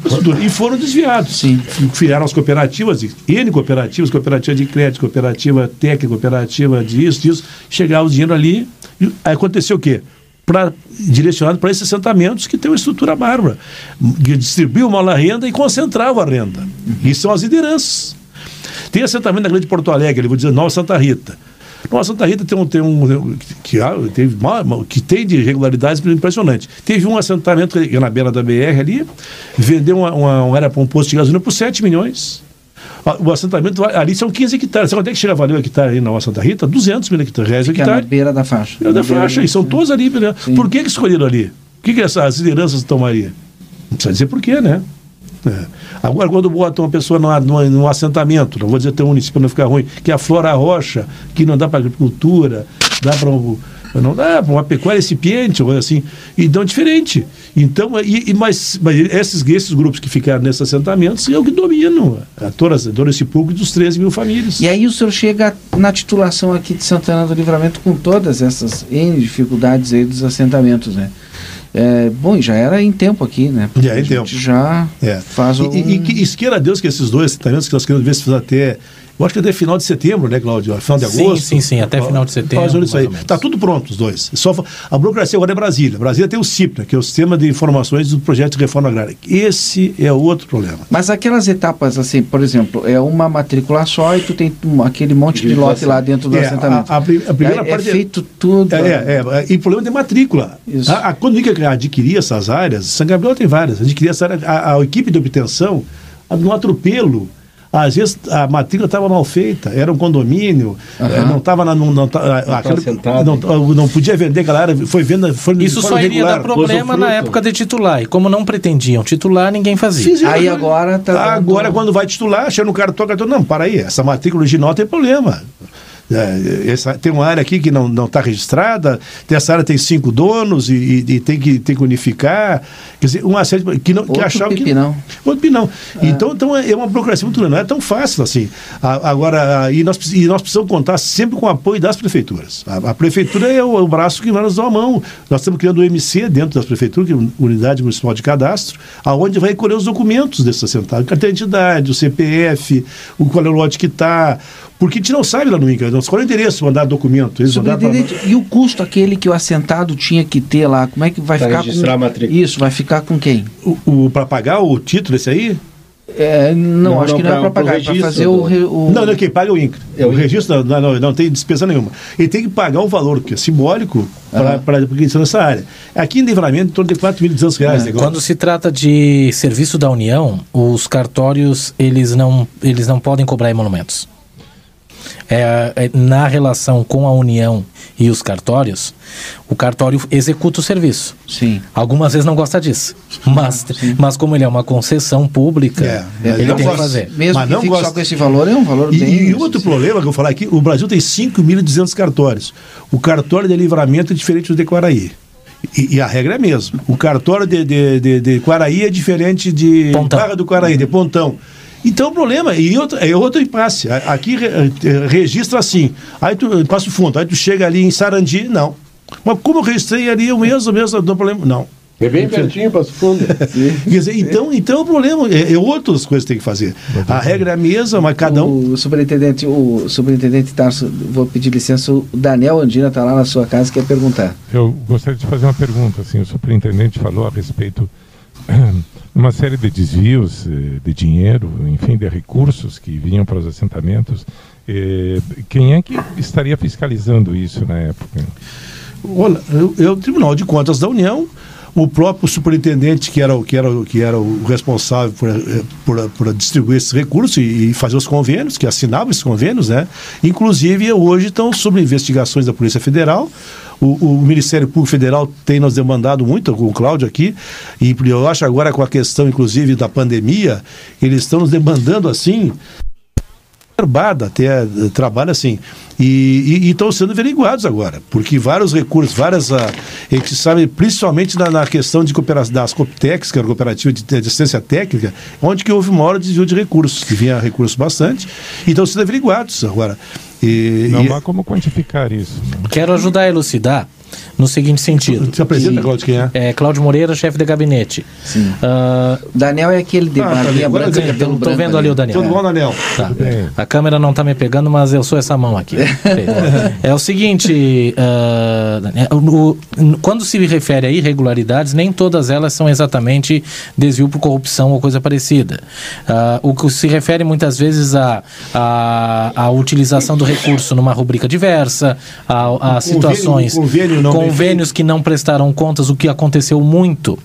E foram desviados. Sim. Criaram as cooperativas, N cooperativas, cooperativa de crédito, cooperativa técnica, cooperativa disso, disso. Chegava o dinheiro ali, e aconteceu o quê? Pra, direcionado para esses assentamentos que têm uma estrutura bárbara. Distribuiu uma renda e concentrava a renda. Uhum. E são as lideranças. Tem assentamento na Grande Porto Alegre, vou dizer Nova Santa Rita. Nossa, Santa Rita tem um, tem um que, teve uma, que tem de irregularidades impressionante. Teve um assentamento que, na beira da BR ali, vendeu uma, uma, área para um posto de gasolina por 7 milhões. O assentamento ali são 15 hectares. Sabe quanto é que chega a valer o hectare aí na Santa Rita? 200 mil hectares. Reais hectare. É na beira da faixa. Beira da faixa. E são todos ali. Né? Por que, que escolheram ali? O que, que essas lideranças tomariam? Não precisa dizer por quê, né? É. Agora, quando bota uma pessoa no, no, assentamento, não vou dizer ter um município não ficar ruim, que aflora a rocha, que não dá para agricultura, dá para não dá para uma pecuária incipiente, ou assim. Então, é diferente. Então, e, e mas, mas esses, esses grupos que ficaram nesses assentamentos é o que dominam a todo, todo esse público dos 13 mil famílias. E aí o senhor chega na titulação aqui de Santana do Livramento com todas essas N dificuldades aí dos assentamentos, né? É, bom, já era em tempo aqui, né? Porque já em tempo. já é. faz um... E, e, e, queira Deus que esses dois assentamentos que nós queremos ver se até eu acho que até final de setembro, né, Cláudio? Final de agosto. Sim, sim, sim, até final de setembro. Faz isso aí. Está tudo pronto, os dois. Só, a burocracia agora é Brasília. Brasília tem o CIP, né, que é o Sistema de Informações do Projeto de Reforma Agrária. Esse é outro problema. Mas aquelas etapas, assim, por exemplo, é uma matrícula só e tu tem aquele monte de lote lá dentro do é, assentamento. A, a, a primeira é, parte é feito tudo. É, é, é, e problema de matrícula. Isso. A, a, quando adquirir essas áreas, São Gabriel tem várias, adquirir essa área, a, a equipe de obtenção, um atropelo às vezes a matrícula estava mal feita, era um condomínio, uhum. não estava na. Não, não, não, não, não, podia vender área, foi venda. Foi, Isso foi só iria dar problema na época de titular. E como não pretendiam titular, ninguém fazia. Fizeram, Aí agora tá. Agora, quando vai titular, chega no cartão, cartão, não, para aí, essa matrícula original tem problema. É, essa, tem uma área aqui que não está registrada, essa área tem cinco donos e, e, e, tem, que, tem que unificar. Quer dizer, uma série de, que, não, que achavam que. Não. Outro pinão. É. Então, então é uma burocracia muito grande, não é tão fácil assim. agora, e nós, e nós precisamos contar sempre com o apoio das prefeituras. A, a prefeitura é o, o, braço que vai nos dar a mão. Nós estamos criando o MC dentro das prefeituras, que é a Unidade Municipal de Cadastro, aonde vai recolher os documentos desse assentado, carteira de identidade, o CPF, o qual é o lote que está, porque a gente não sabe lá no INCA, qual é o interesse de mandar documento? Eles pra... E o custo aquele que o assentado tinha que ter lá, como é que vai pra ficar registrar com... a matrícula. Isso, vai ficar com quem? O, o para pagar o título esse aí? É, não, não, acho não, que não é para pagar, é para fazer o, o, Não, não, quem paga é o INCRA. É o, o registro não, não, não, tem despesa nenhuma. Ele tem que pagar um valor que é simbólico para uhum. porque estão nessa área. Aqui em livramento, em torno de 4.200 reais. É. Quando se trata de serviço da União, os cartórios eles não, eles não podem cobrar emolumentos. É, é, na relação com a União e os cartórios, o cartório executa o serviço. Sim. Algumas vezes não gosta disso, mas, mas como ele é uma concessão pública, é, ele tem que fazer. Mesmo mas que não fique gosta... só com esse valor, é um valor e, bem... E outro problema que eu vou falar aqui, o Brasil tem 5.200 cartórios. O cartório de livramento é diferente do de Quaraí. E, e, a regra é a mesma. O cartório de, de, de, de Quaraí é diferente de Pontão. Barra do Quaraí, de Pontão. Então o problema, e outro, é outro impasse. Aqui registra assim, aí tu passa o fundo, aí tu chega ali em Sarandi, não. Mas como eu registrei ali o mesmo, mesmo, não problema, não. É bem pertinho, Passo Fundo. Quer dizer, então, então o problema é, é outras coisas que tem que fazer. A regra é a mesma, mas cada um. O superintendente, o superintendente Tarso, vou pedir licença, o Daniel Andina está lá na sua casa quer perguntar. Eu gostaria de fazer uma pergunta. Assim, o superintendente falou a respeito uma série de desvios eh, de dinheiro, enfim, de recursos que vinham para os assentamentos. Eh, quem é que estaria fiscalizando isso na época? Olha, é o Tribunal de Contas da União, o próprio superintendente que era, que era, que era o responsável por, eh, por, por distribuir esses recursos e, e, fazer os convênios, que assinava esses convênios, né? Inclusive, hoje estão sob investigações da Polícia Federal. O, o, Ministério Público Federal tem nos demandado muito, com o Cláudio aqui, e eu acho agora com a questão, inclusive, da pandemia, eles estão nos demandando assim barbada, até eh, trabalho assim. E estão sendo averiguados agora, porque vários recursos, várias. Uh, a gente sabe, principalmente na, na questão de cooperação das Coptex, que era a cooperativa de, de, assistência técnica, onde que houve uma hora de desvio de recursos, que vinha recursos bastante, e estão sendo averiguados agora. E, Não, e... mas como quantificar isso? Quero ajudar a elucidar no seguinte sentido. Se apresenta, Cláudio, quem é? É Cláudio Moreira, chefe de gabinete. Sim. Uh, Daniel é aquele de ah, tá branca, cabelo Estou vendo ali o Daniel. Tudo bom, Daniel? Tá. A câmera não está me pegando, mas eu sou essa mão aqui. é o seguinte, uh, o, quando se refere a irregularidades, nem todas elas são exatamente desvio por corrupção ou coisa parecida. Uh, o que se refere muitas vezes a, a, a utilização do recurso numa rubrica diversa, a, a situações... Convênio, convênio convênios que não prestaram contas, o que aconteceu muito.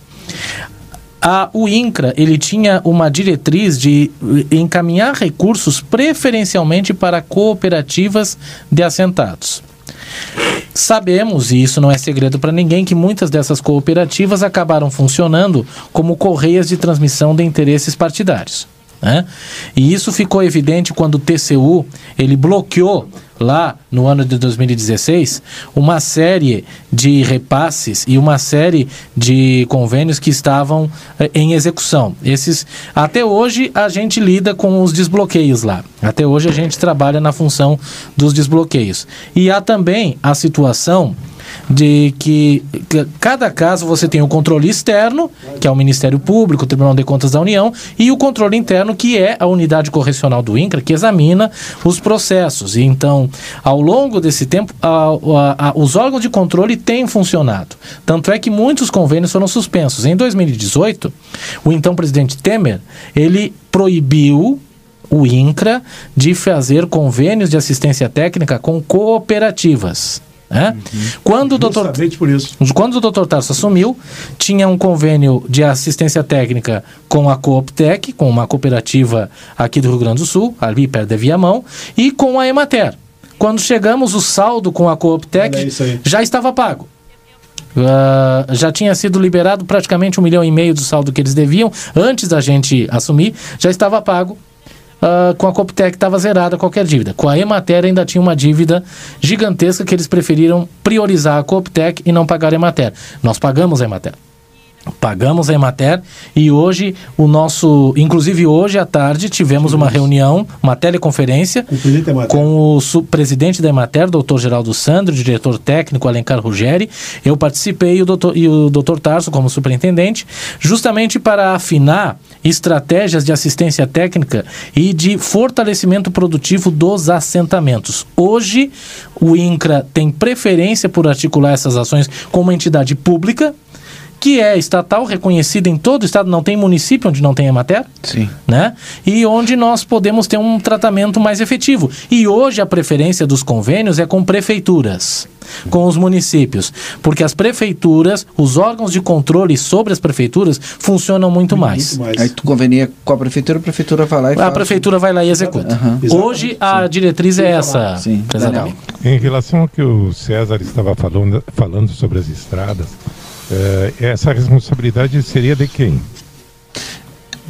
A, o INCRA ele tinha uma diretriz de encaminhar recursos preferencialmente para cooperativas de assentados. Sabemos, e isso não é segredo para ninguém, que muitas dessas cooperativas acabaram funcionando como correias de transmissão de interesses partidários. Né? E isso ficou evidente quando o TCU ele bloqueou lá no ano de 2016 uma série de repasses e uma série de convênios que estavam eh, em execução. Esses até hoje a gente lida com os desbloqueios lá. Até hoje a gente trabalha na função dos desbloqueios. E há também a situação de que, cada caso você tem o controle externo, que é o Ministério Público, o Tribunal de Contas da União, e o controle interno, que é a unidade correcional do INCRA, que examina os processos. E então, ao longo desse tempo, a, a, a, os órgãos de controle têm funcionado. Tanto é que muitos convênios foram suspensos. Em 2018, o então presidente Temer, ele proibiu o INCRA de fazer convênios de assistência técnica com cooperativas. Né? Uhum. Quando, o doutor, quando o doutor Tarso assumiu, tinha um convênio de assistência técnica com a Cooptec, com uma cooperativa aqui do Rio Grande do Sul, ali perto da Viamão, e com a Emater. Quando chegamos, o saldo com a Cooptec já estava pago. Uh, já tinha sido liberado praticamente um milhão e meio do saldo que eles deviam antes da gente assumir, já estava pago uh, com a Coptec estava zerada qualquer dívida. Com a Emater ainda tinha uma dívida gigantesca que eles preferiram priorizar a Coptec e não pagar a Emater. Nós pagamos a Emater. Pagamos a Emater e hoje o nosso, inclusive hoje à tarde tivemos uma reunião, uma teleconferência com o presidente da Emater, doutor Geraldo Sandro, diretor técnico Alencar Ruggeri. Eu participei e o doutor, e o doutor Tarso como superintendente, justamente para afinar estratégias de assistência técnica e de fortalecimento produtivo dos assentamentos. Hoje o INCRA tem preferência por articular essas ações com uma entidade pública que é estatal, reconhecida em todo o estado, não tem município onde não tem Emater. Sim. Né? E onde nós podemos ter um tratamento mais efetivo. E hoje a preferência dos convênios é com prefeituras com os municípios, porque as prefeituras, os órgãos de controle sobre as prefeituras funcionam muito, muito mais. mais. Aí tu convenia com a prefeitura, a prefeitura vai lá e A faz... prefeitura vai lá e executa. Uhum. Hoje a Sim. diretriz é essa, Sim. Em relação ao que o César estava falando, falando sobre as estradas, essa responsabilidade seria de quem?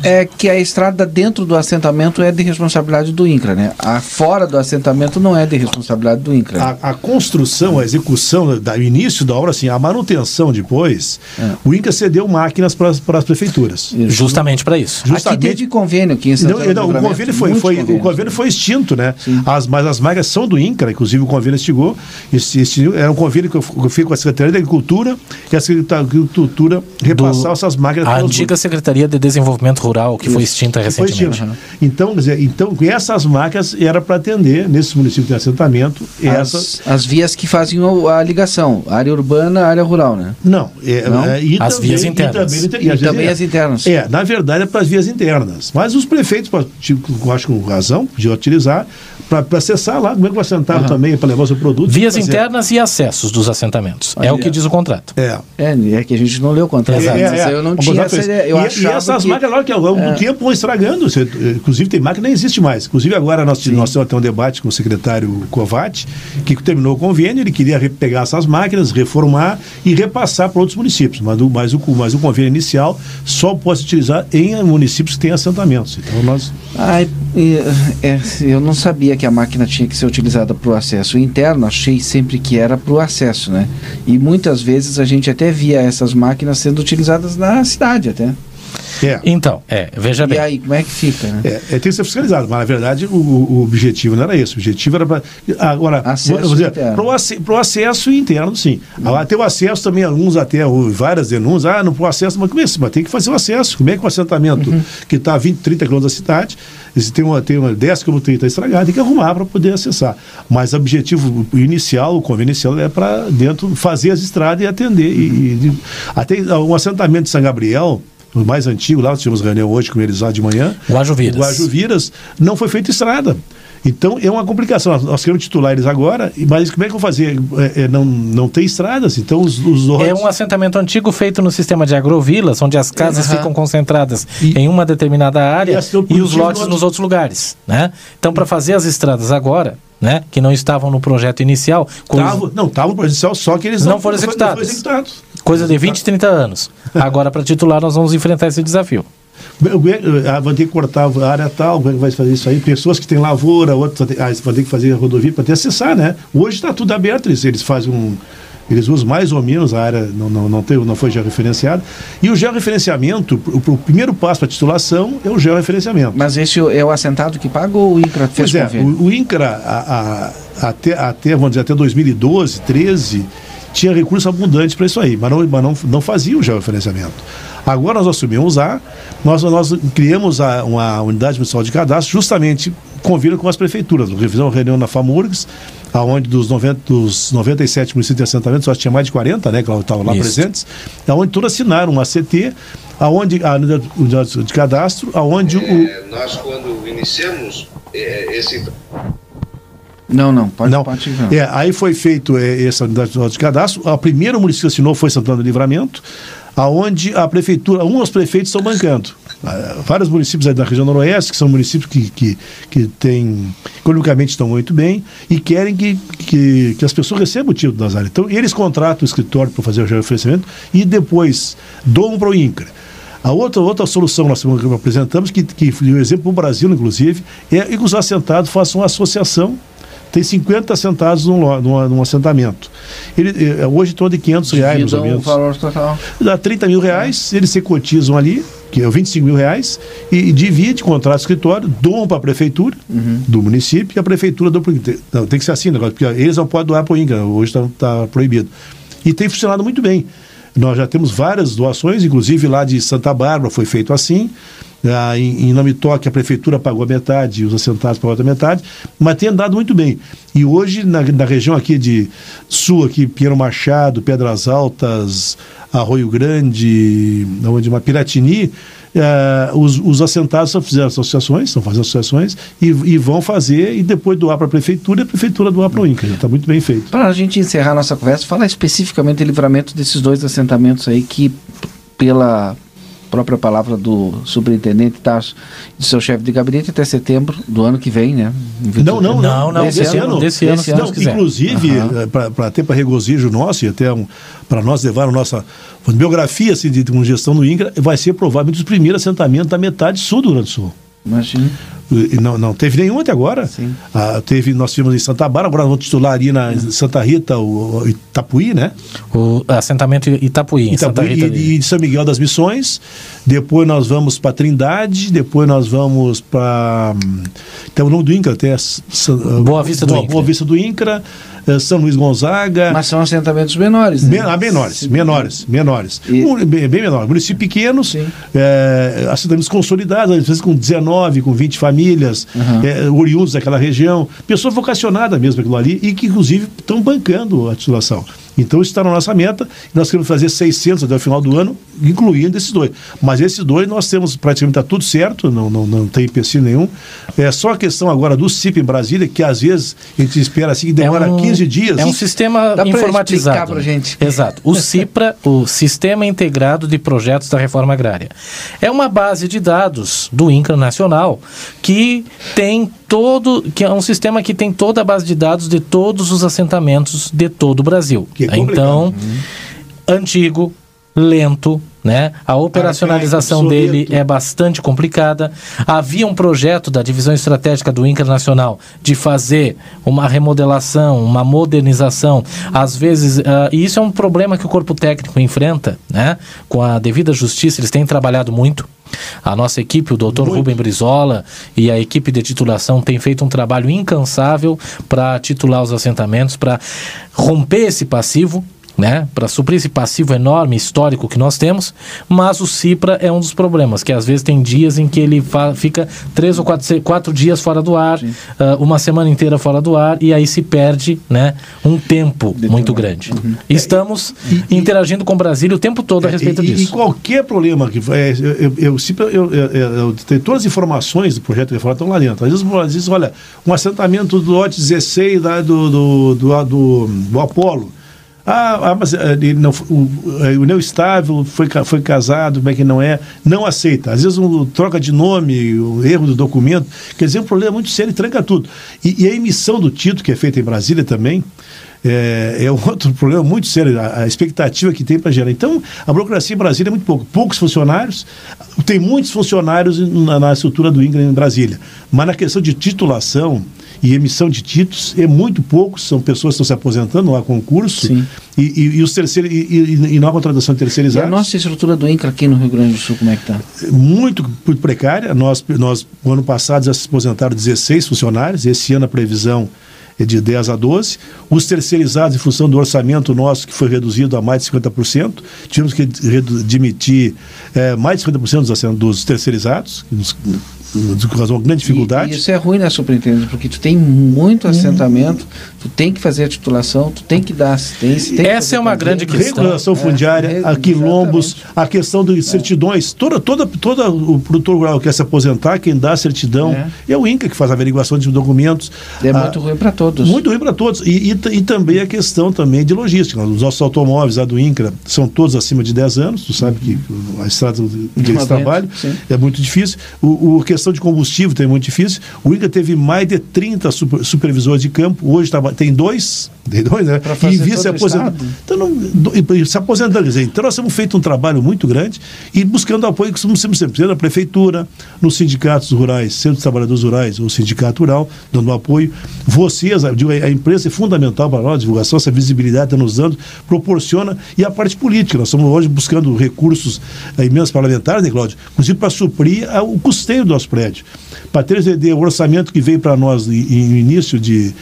É que a estrada dentro do assentamento é de responsabilidade do INCRA, né? A fora do assentamento não é de responsabilidade do INCRA. A, a construção, a execução, da, o início da obra, assim, a manutenção depois, é. o INCRA cedeu máquinas para as prefeituras. Isso. Justamente para isso. Justamente. Aqui teve convênio aqui em Santana não, não, o convênio foi, foi o convênio foi extinto, né? As, mas as máquinas são do INCRA, inclusive o convênio extinguiu. era um convênio que eu, eu fiz com a Secretaria da Agricultura e a Secretaria da Agricultura repassar essas máquinas. A antiga Secretaria de Desenvolvimento Rural, que foi extinta recentemente. Foi Uhum. Então, quer dizer, então, essas máquinas era para atender, nesses municípios de assentamento, as, essas... as vias que faziam a ligação, área urbana, área rural, né? Não. É, Não? É, e as também, vias internas. E também, e, e também as internas. É, na verdade é para as vias internas. Mas os prefeitos, tipo, acho com razão, podiam utilizar para acessar lá, como é que vai assentar uhum. também, para levar o seu produto. Vias internas e acessos dos assentamentos. é o que diz o contrato. É. É, é que a gente não leu o contrato. É, é, é. Eu não tinha essa ideia. Eu e, e essas que... máquinas, que ao longo do é. tempo vão estragando. Você, inclusive, tem máquina que nem existe mais. Inclusive, agora nós, nós temos até um debate com o secretário Covati, que terminou o convênio, ele queria pegar essas máquinas, reformar e repassar para outros municípios. Mas, mas, o, mas o convênio inicial só pode se utilizar em municípios que têm assentamentos. Então nós. Ai, é, eu não sabia que a máquina tinha que ser utilizada para o acesso interno, achei sempre que era para o acesso, né? E muitas vezes a gente até via essas máquinas sendo utilizadas na cidade até. É. Então, é, veja e bem. E aí, como é que fica? Né? É, é, tem que ser fiscalizado, mas na verdade o, o objetivo não era esse. O objetivo era para. Agora, para o acesso interno, sim. Hum. Até o acesso também, alguns até, várias denúncias, ah, não para o acesso, mas como é isso? Mas tem que fazer o acesso. Como é que o assentamento uhum. que está a 20, 30 quilômetros da cidade, se tem uma, tem uma 10 quilômetros está estragado, tem que arrumar para poder acessar. Mas o objetivo inicial, o convênio inicial, é para dentro fazer as estradas e atender. Uhum. E, e, até um assentamento de São Gabriel o mais antigo lá, nós tivemos reunião hoje com eles lá de manhã. Guajuviras. Guajuviras, não foi feita estrada. Então é uma complicação. Nós, queremos titular eles agora, mas como é que eu vou fazer? É, é, não, não tem estradas, então os, os É um assentamento antigo feito no sistema de agrovilas, onde as casas uhum. ficam concentradas e, em uma determinada área e, e os lotes nos outros lugares. Né? Então, para fazer as estradas agora, né, que não estavam no projeto inicial. Tava, Não, estavam no projeto inicial, só que eles não, não foram executados. Não executados. Coisa de 20, 30 anos. Agora, para titular, nós vamos enfrentar esse desafio. Ah, vão ter que cortar a área tal, como é que vai fazer isso aí? Pessoas que têm lavoura, outros ah, vão ter que fazer a rodovia para ter acessar, né? Hoje está tudo aberto, eles, eles fazem um. Eles usam mais ou menos a área, não, não, não, teve, não foi georreferenciada. E o georreferenciamento, o, o primeiro passo para a titulação é o georreferenciamento. Mas esse é o assentado que paga ou o INCRA fez pois é, o, o, INCRA, a, a, até, até, vamos dizer, até 2012, 13, tinha recursos abundantes para isso aí, mas não, mas não, não fazia o georreferenciamento. Agora nós assumimos a, nós, nós criamos a, uma unidade municipal de cadastro justamente convido com as prefeituras. Fizemos uma reunião na FAMURGS, aonde dos, 90, dos 97 municípios de assentamento, só tinha mais de 40, né, que estavam lá Isso. presentes, aonde todos assinaram uma CT, aonde a unidade de cadastro, aonde é, o... Nós, quando iniciamos é, esse... Não, não, pode, não. pode não. É, aí foi feito é, essa unidade de cadastro. A primeira município que assinou foi Santana do Livramento aonde a prefeitura, alguns prefeitos estão bancando. Ah, vários municípios da região noroeste, que são municípios que, que, que têm, economicamente estão muito bem e querem que, que, que as pessoas recebam o título das áreas. Então, eles contratam o escritório para fazer o oferecimento e depois doam para o INCRA. A outra, outra solução nós apresentamos, que, que o exemplo para o Brasil, inclusive, é que os assentados façam uma associação tem 50 assentados num, num, num assentamento. Ele, eh, hoje, em torno de 500 reais, mais ou menos. valor total. Dá 30 mil reais, é. eles se cotizam ali, que é 25 mil reais, e, e divide, contrato escritório, doam para a prefeitura uhum. do município e a prefeitura do. Não, tem que ser assim, negócio, porque eles não podem doar para o INCA, hoje está tá proibido. E tem funcionado muito bem. Nós já temos várias doações, inclusive lá de Santa Bárbara foi feito assim. Ah, em, em Toque, a prefeitura pagou a metade, os assentados pagou a metade, mas tem andado muito bem. E hoje, na, na região aqui de Sul, aqui, Pinheiro Machado, Pedras Altas, Arroio Grande, onde uma Piratini, é, os, os, assentados só fizeram associações, estão fazendo associações e, e, vão fazer e depois doar para a prefeitura e a prefeitura doar para o INCA. Está muito bem feito. Para a gente encerrar nossa conversa, fala especificamente do livramento desses dois assentamentos aí que, pela própria palavra do superintendente Tasso de seu chefe de gabinete até setembro do ano que vem, né? Não, não, não, não, desse, ano, desse ano, desse ano, não, inclusive uhum. para até para regozijo nosso e até um, para nós levar a nossa biografia assim, de, de gestão do INCRA, vai ser provavelmente os primeiros assentamentos da metade sul do Rio Grande do Sul. Imagina. Não, não teve nenhum até agora. Ah, teve, nós tivemos em Santa Bárbara, agora vamos titular ali na Santa Rita, o, o Itapuí, né? O assentamento Itapuí, Itapuí Santa Rita e, e São Miguel das Missões. Depois nós vamos para Trindade, depois nós vamos para. Tem o nome do INCRA, até. Boa Vista do Boa, Boa Vista do INCRA. Eh, São Luís Gonzaga. Mas são assentamentos menores, né? Men ah, menores, menores, menores. E... Um, bem, bem menores. Municípios pequenos, é, assentamentos consolidados, às vezes com 19, com 20 famílias, uhum. é, oriundos daquela região. Pessoa vocacionada mesmo aquilo ali e que, inclusive, estão bancando a titulação. Então, isso está na nossa meta. Nós queremos fazer 600 até o final do ano, incluindo esses dois. Mas esses dois nós temos praticamente está tudo certo, não, não, não tem empecilho nenhum. É só a questão agora do CIP em Brasília, que às vezes a gente espera assim que demora é um, 15 dias. É um sistema Dá informatizado. Pra gente. Exato. O CIPRA, o Sistema Integrado de Projetos da Reforma Agrária, é uma base de dados do INCRA Nacional que tem todo, que é um sistema que tem toda a base de dados de todos os assentamentos de todo o Brasil. É então, uhum. antigo, lento, né? A operacionalização dele é bastante complicada. Havia um projeto da divisão estratégica do Internacional de fazer uma remodelação, uma modernização. Às vezes, uh, e isso é um problema que o corpo técnico enfrenta, né? Com a devida justiça, eles têm trabalhado muito. A nossa equipe, o doutor Rubem Brizola e a equipe de titulação tem feito um trabalho incansável para titular os assentamentos, para romper esse passivo né, para suprir esse passivo enorme histórico que nós temos, mas o Cipra é um dos problemas, que às vezes tem dias em que ele fica três ou quatro, quatro dias fora do ar, uh, uma semana inteira fora do ar, e aí se perde né, um tempo De muito grande. Uhum. Estamos e, interagindo com o Brasil o tempo todo a é, respeito e, disso. E qualquer problema que é, eu, eu, eu, eu, eu, tenho todas as informações do projeto de reforma estão lá dentro. Às vezes, às vezes olha, um assentamento do lote 16 da, do, do, do, do, do Apolo ah, ah mas eh, ele não, o, eh, o Neo Estável foi, foi casado, como é que não é? Não aceita. Às vezes um, troca de nome, o um erro do documento. Quer dizer, um problema muito sério e tranca tudo. E, e a emissão do título, que é feita em Brasília também, é, é outro problema muito sério, a, a expectativa que tem para gerar. Então, a burocracia em Brasília é muito pouco. Poucos funcionários, tem muitos funcionários na, na estrutura do INCRA em Brasília, mas na questão de titulação, e emissão de títulos é muito pouco, são pessoas que estão se aposentando, não há concurso, Sim. E, e, e, os terceiros, e, e, não há contratação terceirizada. E a nossa estrutura do INCRA aqui no Rio Grande do Sul, como é que está? Muito, muito precária. Nós, nós, no ano passado, já se aposentaram 16 funcionários, esse ano a previsão de 10 a 12. Os terceirizados, em função do orçamento nosso, que foi reduzido a mais de 50%, tivemos que demitir é, mais de 50% dos, dos terceirizados, uma grande dificuldade. E, e, isso é ruim, né, superintendente? Porque tu tem muito hum. assentamento, tu tem que fazer a titulação, tu tem que dar assistência. Essa é uma grande questão. Regulação fundiária, é, a quilombos, a questão de certidões. Toda, toda, toda o produtor rural quer se aposentar, quem dá a certidão é, é o INCA que faz a averiguação de documentos. É ah, muito ruim para todos. Muito ruim para todos. E, e, e, também a questão também de logística. Os nossos automóveis lá do INCRA são todos acima de 10 anos, tu sabe que a estrada que eles trabalham é muito difícil. O, o de combustível também é muito difícil. O INCA teve mais de 30 super, supervisores de campo, hoje tá, tem dois, tem dois, né? E via se aposentando. Então, não, se aposentando, quer dizer, então nós temos feito um trabalho muito grande e buscando apoio que somos sempre, na prefeitura, nos sindicatos rurais, centros de trabalhadores rurais, o sindicato rural, dando apoio. Vocês, a, a imprensa é fundamental para nós, a divulgação, essa visibilidade está nos dando, proporciona, e a parte política. Nós estamos hoje buscando recursos, a emendas parlamentares, né, Cláudio? Inclusive para suprir a, o custeio do nosso prédio. Para ter ideia, o orçamento que veio para nós no início de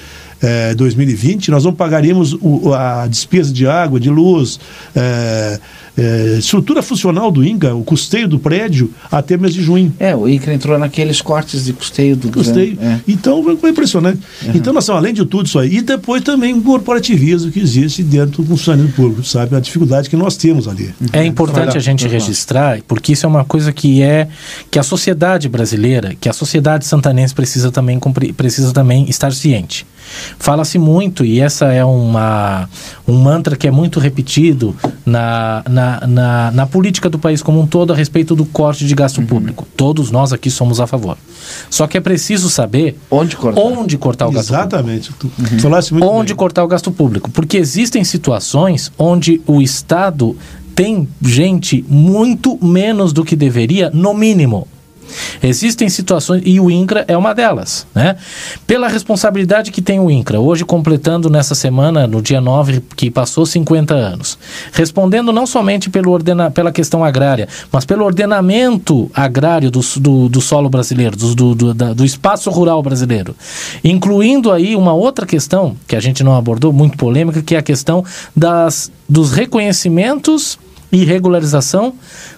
é, 2020, nós não pagaríamos o, a despesa de água, de luz, é, é, estrutura funcional do INCA, o custeio do prédio, até mês de junho. É, o INCA entrou naqueles cortes de custeio do custeio. É. Então foi impressionante. Uhum. Então, nós além de tudo isso aí, e depois também o corporativismo que existe dentro do funcionamento público, sabe? A dificuldade que nós temos ali. É importante a gente registrar, porque isso é uma coisa que é que a sociedade brasileira, que a sociedade santanense precisa também, precisa também estar ciente. Fala-se muito, e essa é uma, um mantra que é muito repetido na, na, na, na, política do país como um todo a respeito do corte de gasto uhum. público. Todos nós aqui somos a favor. Só que é preciso saber onde cortar, onde cortar o gasto Exatamente. público. Exatamente. Uhum. Onde bem. cortar o gasto público. Porque existem situações onde o Estado tem gente muito menos do que deveria, no mínimo. Existem situações, e o INCRA é uma delas, né? Pela responsabilidade que tem o INCRA, hoje completando nessa semana, no dia 9, que passou 50 anos, respondendo não somente pelo ordena, pela questão agrária, mas pelo ordenamento agrário do, do, do solo brasileiro, do, do, do, espaço rural brasileiro, incluindo aí uma outra questão que a gente não abordou, muito polêmica, que é a questão das, dos reconhecimentos e regularização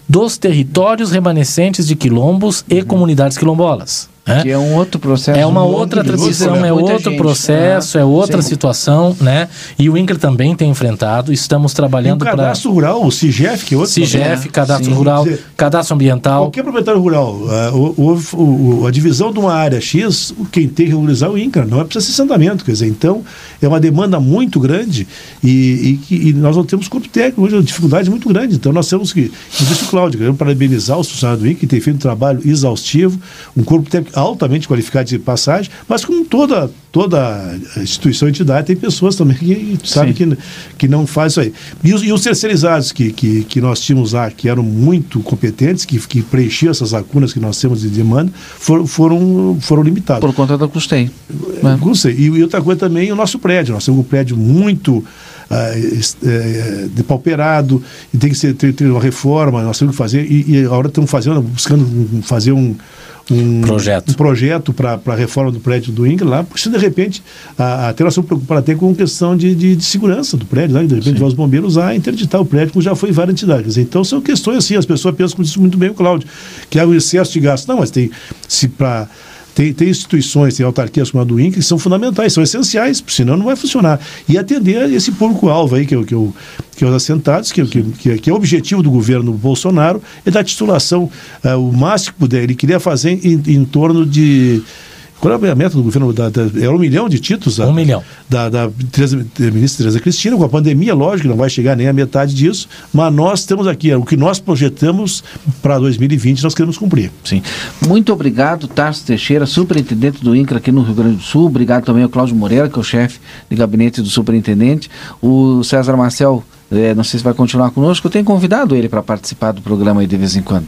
dos territórios remanescentes de quilombos e comunidades quilombolas. É? Que é um outro processo. É uma outra transição, é outro gente, processo, né? é outra Sim. situação, né? E o INCRA também tem enfrentado, estamos trabalhando para... o cadastro pra... rural, o CIGEF, que é outro... CIGEF, é. cadastro Sim. rural, dizer, cadastro ambiental... Qualquer proprietário rural, uh, o, o, a divisão de uma área X, quem tem que regularizar é o INCRA, não é ser assentamento, quer dizer, então é uma demanda muito grande e, e, e nós não temos corpo técnico, hoje é uma dificuldade muito grande, então nós temos que... Inclusive, Cláudio, queremos parabenizar os funcionários do INCRA, que tem feito um trabalho exaustivo, um corpo técnico altamente qualificados de passagem, mas como toda, toda instituição, entidade, tem pessoas também que sabem que, que não faz isso aí. E os, e os, terceirizados que, que, que nós tínhamos lá, que eram muito competentes, que, que preenchiam essas lacunas que nós temos de demanda, for, foram, foram limitados. Por conta do custeio. Né? Custeio. E, e outra coisa também, o nosso prédio. Nós temos um prédio muito é, depauperado e tem que ser, ter, ter, uma reforma, nós temos que fazer, e, e agora estamos fazendo, buscando fazer um, um projeto, um projeto para a reforma do prédio do INCRA lá, porque se de repente a, a ter se preocupar até com questão de, de, de, segurança do prédio, né? de repente os bombeiros a interditar o prédio, como já foi em várias entidades. Então são questões assim, as pessoas pensam com isso muito bem o Cláudio, que há um excesso de gasto. Não, mas tem, se para tem, tem instituições, tem autarquias como a do INCRA que são fundamentais, são essenciais, senão não vai funcionar. E atender esse público-alvo aí, que, é que, que é os assentados, que, que, que, que é o objetivo do governo Bolsonaro, é da titulação uh, o máximo que puder. Ele queria fazer em, em torno de qual é a meta do governo? Da, da, é um milhão de títulos? Um milhão. Da, da Tereza, ministra Tereza Cristina, com a pandemia, lógico, não vai chegar nem a metade disso, mas nós temos aqui, o que nós projetamos para 2020, nós queremos cumprir. Sim. Muito obrigado, Tarso Teixeira, superintendente do INCRA aqui no Rio Grande do Sul. Obrigado também ao Cláudio Moreira, que é o chefe de gabinete do superintendente. O César Marcel é, não sei se vai continuar conosco. Eu tenho convidado ele para participar do programa aí de vez em quando.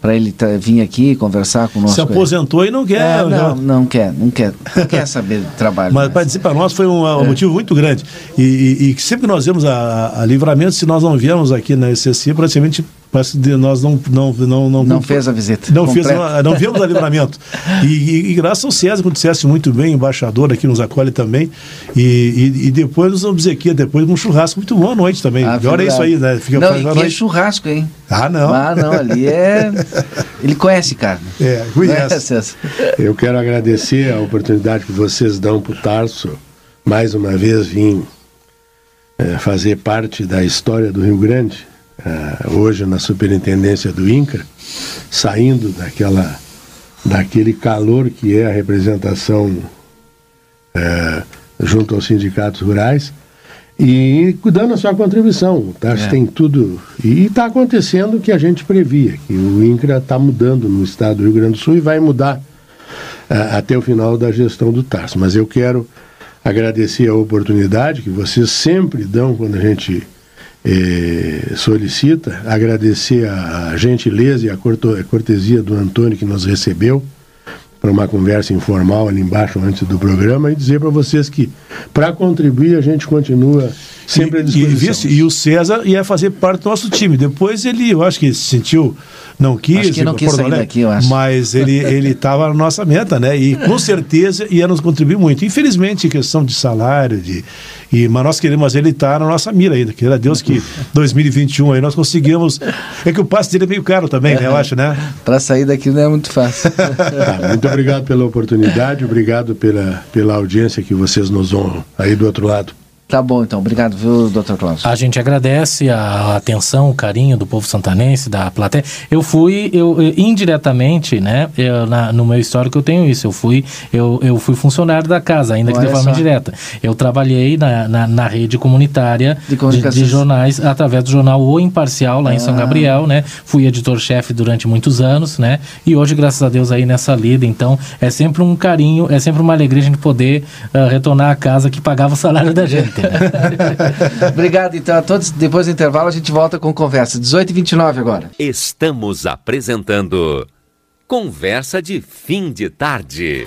Para ele tá, vir aqui conversar conosco. Se aposentou aí. e não quer. É, não, não quer, não quer. Não quer saber do trabalho. Mas participar para nós foi um, um é. motivo muito grande. E, e, e, sempre que nós vemos a, a, livramento, se nós não viemos aqui na SCC, praticamente Parece que nós não não não não, não fez a visita. Não fez, não, não viemos a livramento. E, e, e, graças ao César, como disseste muito bem, o embaixador aqui nos acolhe também. E, e, depois nos vamos aqui, depois um churrasco muito bom à noite também. Ah, Olha isso aí, né? Fica não, e é churrasco, hein? Ah, não. Ah, não, ali é. Ele conhece carne. É, conhece. É, Eu quero agradecer a oportunidade que vocês dão para o Tarso, mais uma vez vim é, fazer parte da história do Rio Grande uh, hoje na superintendência do INCRA, saindo daquela, daquele calor que é a representação uh, junto aos sindicatos rurais e dando a sua contribuição. Tá? É. Tem tudo. E está acontecendo o que a gente previa, que o INCRA está mudando no estado do Rio Grande do Sul e vai mudar uh, até o final da gestão do TAS. Mas eu quero agradecer a oportunidade que vocês sempre dão quando a gente eh, solicita, agradecer a gentileza e a cortesia do Antônio que nos recebeu, para uma conversa informal ali embaixo antes do programa e dizer para vocês que para contribuir a gente continua sempre à disposição. E, e, e, o César ia fazer parte do nosso time. Depois ele, eu acho que se sentiu não quis, acho que não quis sair daqui, eu acho. mas ele ele estava na nossa meta, né? E com certeza ia nos contribuir muito. Infelizmente, em questão de salário, de e mas nós queremos, mas ele está na nossa mira ainda. Queira Deus que 2021 aí nós conseguimos. É que o passe dele é meio caro também, né? Eu acho, né? Para sair daqui não é muito fácil. tá, muito obrigado pela oportunidade, obrigado pela pela audiência que vocês nos honram aí do outro lado. Tá bom, então. Obrigado, viu, doutor Cláudio? A gente agradece a atenção, o carinho do povo santanense, da plateia. Eu fui, eu, eu indiretamente, né, eu, na, no meu histórico eu tenho isso. Eu fui, eu, eu fui funcionário da casa, ainda que Olha de forma só. indireta. Eu trabalhei na, na, na rede comunitária de, de, de, jornais, através do jornal O Imparcial, lá ah. em São ah. Gabriel, né? Fui editor-chefe durante muitos anos, né? E hoje, graças a Deus, aí nessa lida. Então, é sempre um carinho, é sempre uma alegria a gente poder uh, retornar à casa que pagava o salário da gente. Obrigado, então, a todos. Depois do intervalo, a gente volta com conversa. 18 e 29 agora. Estamos apresentando Conversa de Fim de Tarde.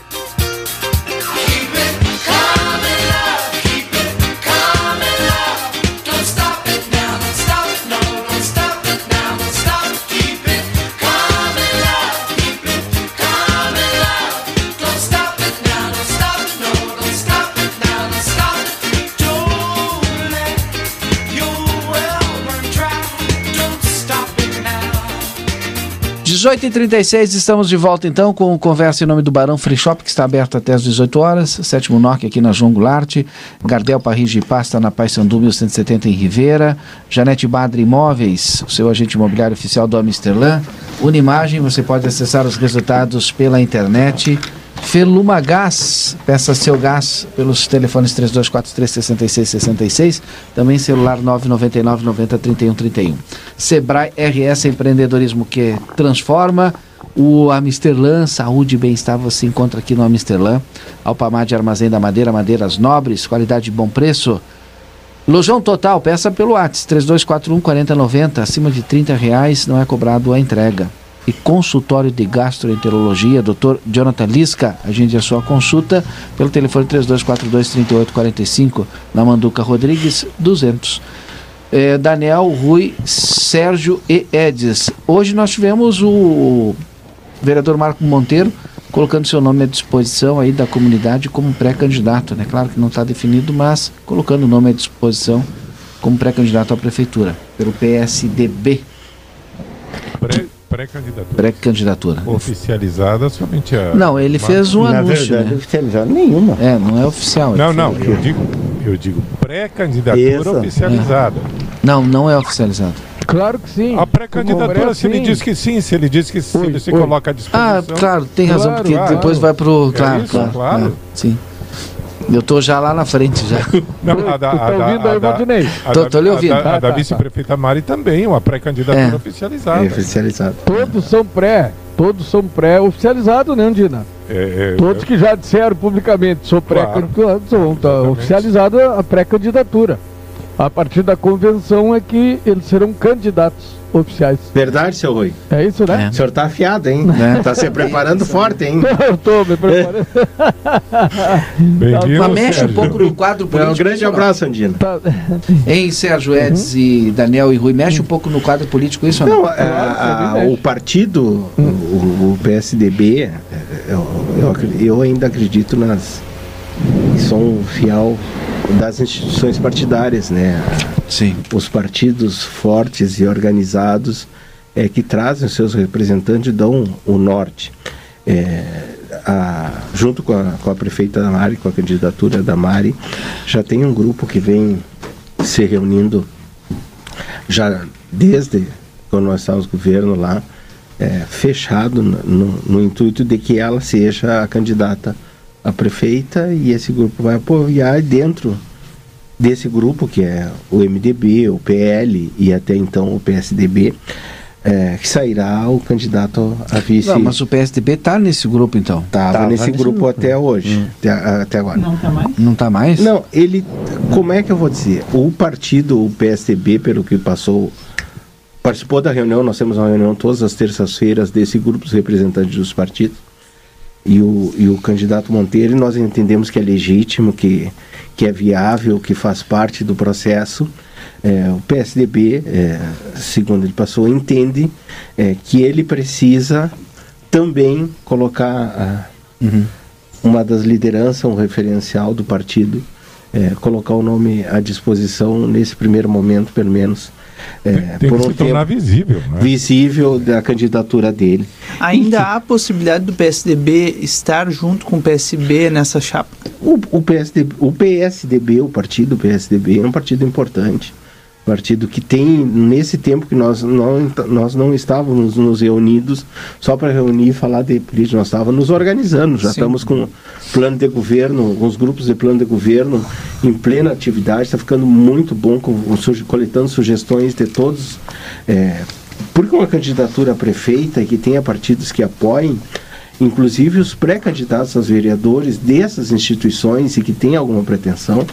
H 36 estamos de volta então com conversa em nome do Barão Free Shop, que está aberto até as 18 horas. Sétimo NOC aqui na João Goulart. Gardel Parris de Pasta na Paysandu 1170 em Rivera. Janete Badre Imóveis, o seu agente imobiliário oficial do Amsterlan. Unimagem, você pode acessar os resultados pela internet. Feluma Gás, peça seu gás pelos telefones 3243-6666, também celular 999 90 31 31. Sebrae RS Empreendedorismo que transforma. O Amsterlan, saúde e bem-estar, você encontra aqui no Amsterlan. Alpamar de Armazém da Madeira, madeiras nobres, qualidade e bom preço. Lojão Total, peça pelo WhatsApp 3241 4090, acima de 30 reais, não é cobrado a entrega e consultório de gastroenterologia, Dr. Jonathan Lisca. Agende a sua consulta pelo telefone 3242-3845, na Manduca Rodrigues 200. É, Daniel, Rui, Sérgio e Edis. Hoje nós tivemos o vereador Marco Monteiro colocando seu nome à disposição aí da comunidade como pré-candidato, né? Claro que não está definido, mas colocando o nome à disposição como pré-candidato à prefeitura pelo PSDB. Pré Pré-candidatura. Pré-candidatura. Oficializada somente a. Não, ele fez um Na anúncio. Verdade, né? oficializada nenhuma. É, não é oficial. Não, não, eu digo, eu digo pré-candidatura oficializada. É. Não, não é oficializado. Claro que sim. A pré-candidatura, se ele diz que sim, se ele diz que sim, ele se oi. coloca à disposição. Ah, claro, tem razão, claro, porque claro. depois vai pro. Claro, é isso, claro. claro. É, sim. Eu tô já lá na frente já. Não, a da, tá ouvindo aí, Valdinei? Tô, tô lhe ouvindo. A da, a da vice-prefeita Mari também, uma pré-candidatura é. oficializada. É, oficializada. Todos são pré, todos são pré-oficializados, né, Andina? É, é, todos que já disseram publicamente, sou pré-candidato, claro, tá oficializada a pré-candidatura. A partir da convenção é que eles serão candidatos oficiais. Verdade, seu Rui? É isso, né? É. O senhor tá afiado, hein? É. Tá se preparando forte, hein? Eu tô me preparando. Bem-vindo, mexe Sérgio. um pouco no quadro político. Um grande abraço, Andina. Tá. Hein, Sérgio Edson uhum. e Daniel e Rui, mexe um pouco no quadro político, isso não? não a, a, a, o partido, hum. o, o, PSDB, é, eu, eu, eu ainda acredito nas... Sou um fiel das instituições partidárias, né? Sim. Os partidos fortes e organizados é, que trazem os seus representantes dão o norte. É, a, junto com a, com a prefeita da Mari, com a candidatura da Mari, já tem um grupo que vem se reunindo já desde quando nós estávamos no governo lá, é, fechado no, no, no, intuito de que ela seja a candidata a prefeita e esse grupo vai apoiar dentro desse grupo, que é o MDB, o PL e até então o PSDB, é, que sairá o candidato a vice. Não, mas o PSDB está nesse grupo então? Estava nesse, nesse grupo, grupo, até hoje, hum. até, até, agora. Não está mais? Não está mais? Não, ele, como é que eu vou dizer? O partido, o PSDB, pelo que passou, participou da reunião, nós temos uma reunião todas as terças-feiras desse grupo dos representantes dos partidos e o, e o candidato Monteiro, nós entendemos que é legítimo, que, que é viável, que faz parte do processo. É, o PSDB, é, segundo ele passou, entende é, que ele precisa também colocar uhum. uma das lideranças, um referencial do partido, é, colocar o nome à disposição nesse primeiro momento, pelo menos, é, tem, por que um se tornar visível. Né? Visível da candidatura dele. Ainda há possibilidade do PSDB estar junto com o PSB nessa chapa? O, o, PSDB, o PSDB, o partido PSDB, é um partido importante partido que tem, nesse tempo que nós não, nós não estávamos nos reunidos só para reunir e falar de política, nós estávamos nos organizando, já Sim. estamos com plano de governo, os grupos de plano de governo em plena atividade, está ficando muito bom, com, coletando sugestões de todos. É, porque uma candidatura a prefeita que tenha partidos que apoiem, inclusive os pré-candidatos aos vereadores dessas instituições e que têm alguma pretensão,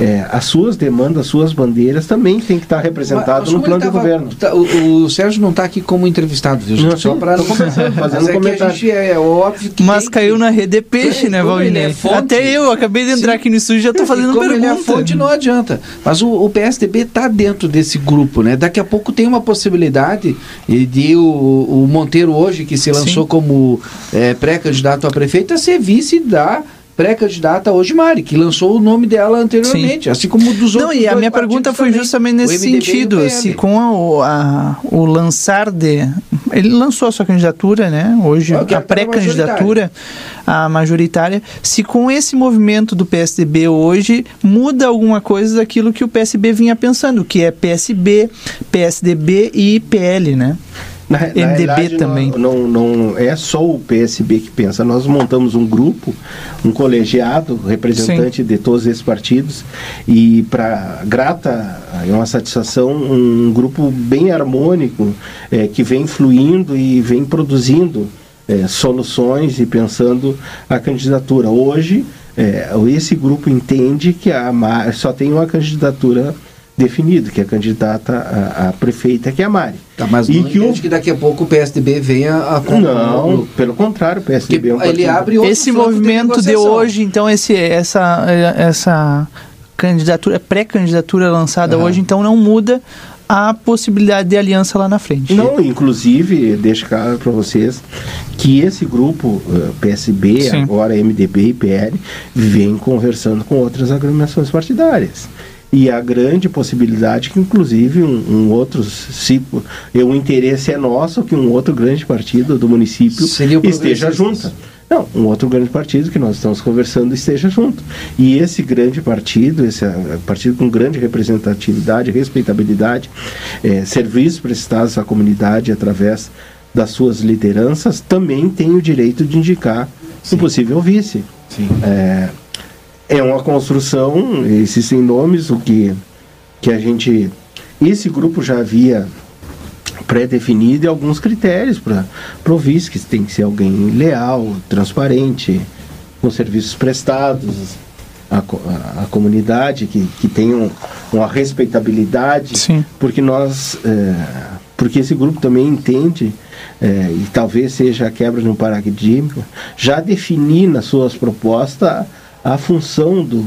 é, as suas demandas, as suas bandeiras também têm que estar representadas no plano tava, de governo. Tá, o, o, Sérgio não está aqui como entrevistado, viu? Não, Só para fazendo um é comentário. É, é, óbvio que Mas caiu que... na rede de peixe, é, né, Valdir? É Até eu acabei de entrar Sim. aqui no estúdio e já estou fazendo como pergunta. Ele é fonte, não adianta. Mas o, o PSDB está dentro desse grupo, né? Daqui a pouco tem uma possibilidade de o, o Monteiro hoje, que se lançou Sim. como é, pré-candidato a prefeita, ser vice da pré-candidata hoje Mari, que lançou o nome dela anteriormente, Sim. assim como dos outros. Não, e a minha pergunta foi também, justamente nesse sentido, se com a, a, o lançar de. Ele lançou a sua candidatura, né? Hoje, a pré-candidatura, a majoritária. Se com esse movimento do PSDB hoje muda alguma coisa daquilo que o PSB vinha pensando, que é PSB, PSDB e PL, né? Na, MDB na também. Não, não, não, é só o PSB que pensa. Nós montamos um grupo, um colegiado, representante Sim. de todos esses partidos, e para grata, é uma satisfação, um grupo bem harmônico, é, que vem fluindo e vem produzindo é, soluções e pensando a candidatura. Hoje, é, esse grupo entende que a, só tem uma candidatura definido, que é a candidata a, a prefeita, que é a Mari. Tá, mas e não que, o... que daqui a pouco o PSDB venha a... Não, pelo contrário, o PSDB é um ele abre Esse movimento de, de, hoje, então, esse, essa, essa candidatura, pré-candidatura lançada uhum. hoje, então não muda a possibilidade de aliança lá na frente. Não, inclusive, deixo claro para vocês que esse grupo, uh, PSB, Sim. agora MDB e PL, vem conversando com outras agremiações partidárias e a grande possibilidade que inclusive um, um outro se o interesse é nosso que um outro grande partido do município esteja junto não, um outro grande partido que nós estamos conversando esteja junto. E esse grande partido, esse uh, partido com grande representatividade, respeitabilidade, é, serviços prestados à comunidade através das suas lideranças, também tem o direito de indicar Sim. um possível vice. Sim. É, é uma construção, existem nomes, o que, que a gente. Esse grupo já havia pré-definido e alguns critérios para o vice, que tem que ser alguém leal, transparente, com serviços prestados à, à, comunidade, que, que tenha uma respeitabilidade, Sim. porque nós. É, porque esse grupo também entende, é, e talvez seja a quebra de um paradigma, já definir nas suas propostas a função do,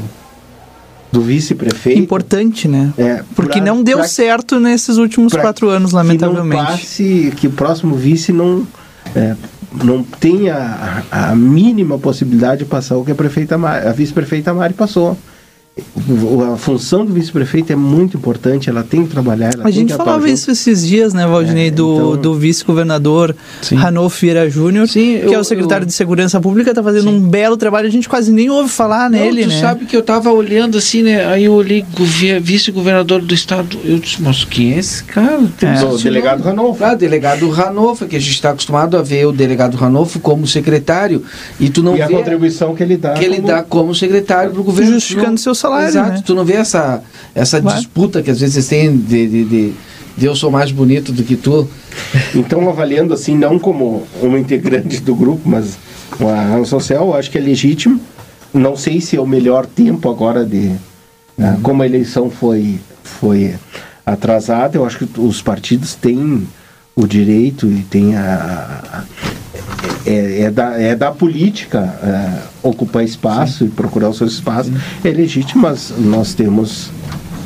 do vice-prefeito. Importante, né? É, Porque pra, não deu pra, certo nesses últimos quatro anos, lamentavelmente. Que, passe, que o próximo vice não, é, não tenha a, a, mínima possibilidade de passar o que a, prefeita a vice-prefeita Mari passou a função do vice-prefeito é muito importante, ela tem que trabalhar. a gente falava isso esses dias, né, Valdinei, é, do, então... do vice-governador Ranolfo Vieira Júnior, que eu, é o secretário eu... de Segurança Pública, está fazendo Sim. um belo trabalho, a gente quase nem ouve falar Não, nele, tu né? sabe que eu estava olhando assim, né, aí eu olhei vice-governador do estado, eu disse, mas quem é esse cara? É. O delegado Ranolfo. Ah, delegado Ranolfo, que a gente está acostumado a ver o delegado Ranolfo como secretário, e tu não e vê... a contribuição que ele dá. Que como... ele dá como secretário para o governo. Justificando seu salário, Exato. Né? Tu não vê essa, essa disputa que às vezes tem de, de, de, de, eu sou mais bonito do que tu. Então, avaliando assim, não como um integrante do grupo, mas uma razão social, eu acho que é legítimo. Não sei se é o melhor tempo agora de. Né, como a eleição foi, foi atrasada, eu acho que os partidos têm o direito e têm a, a é, é, da, é da política é, ocupar espaço Sim. e procurar o seu espaço. Sim. É legítimo, mas nós temos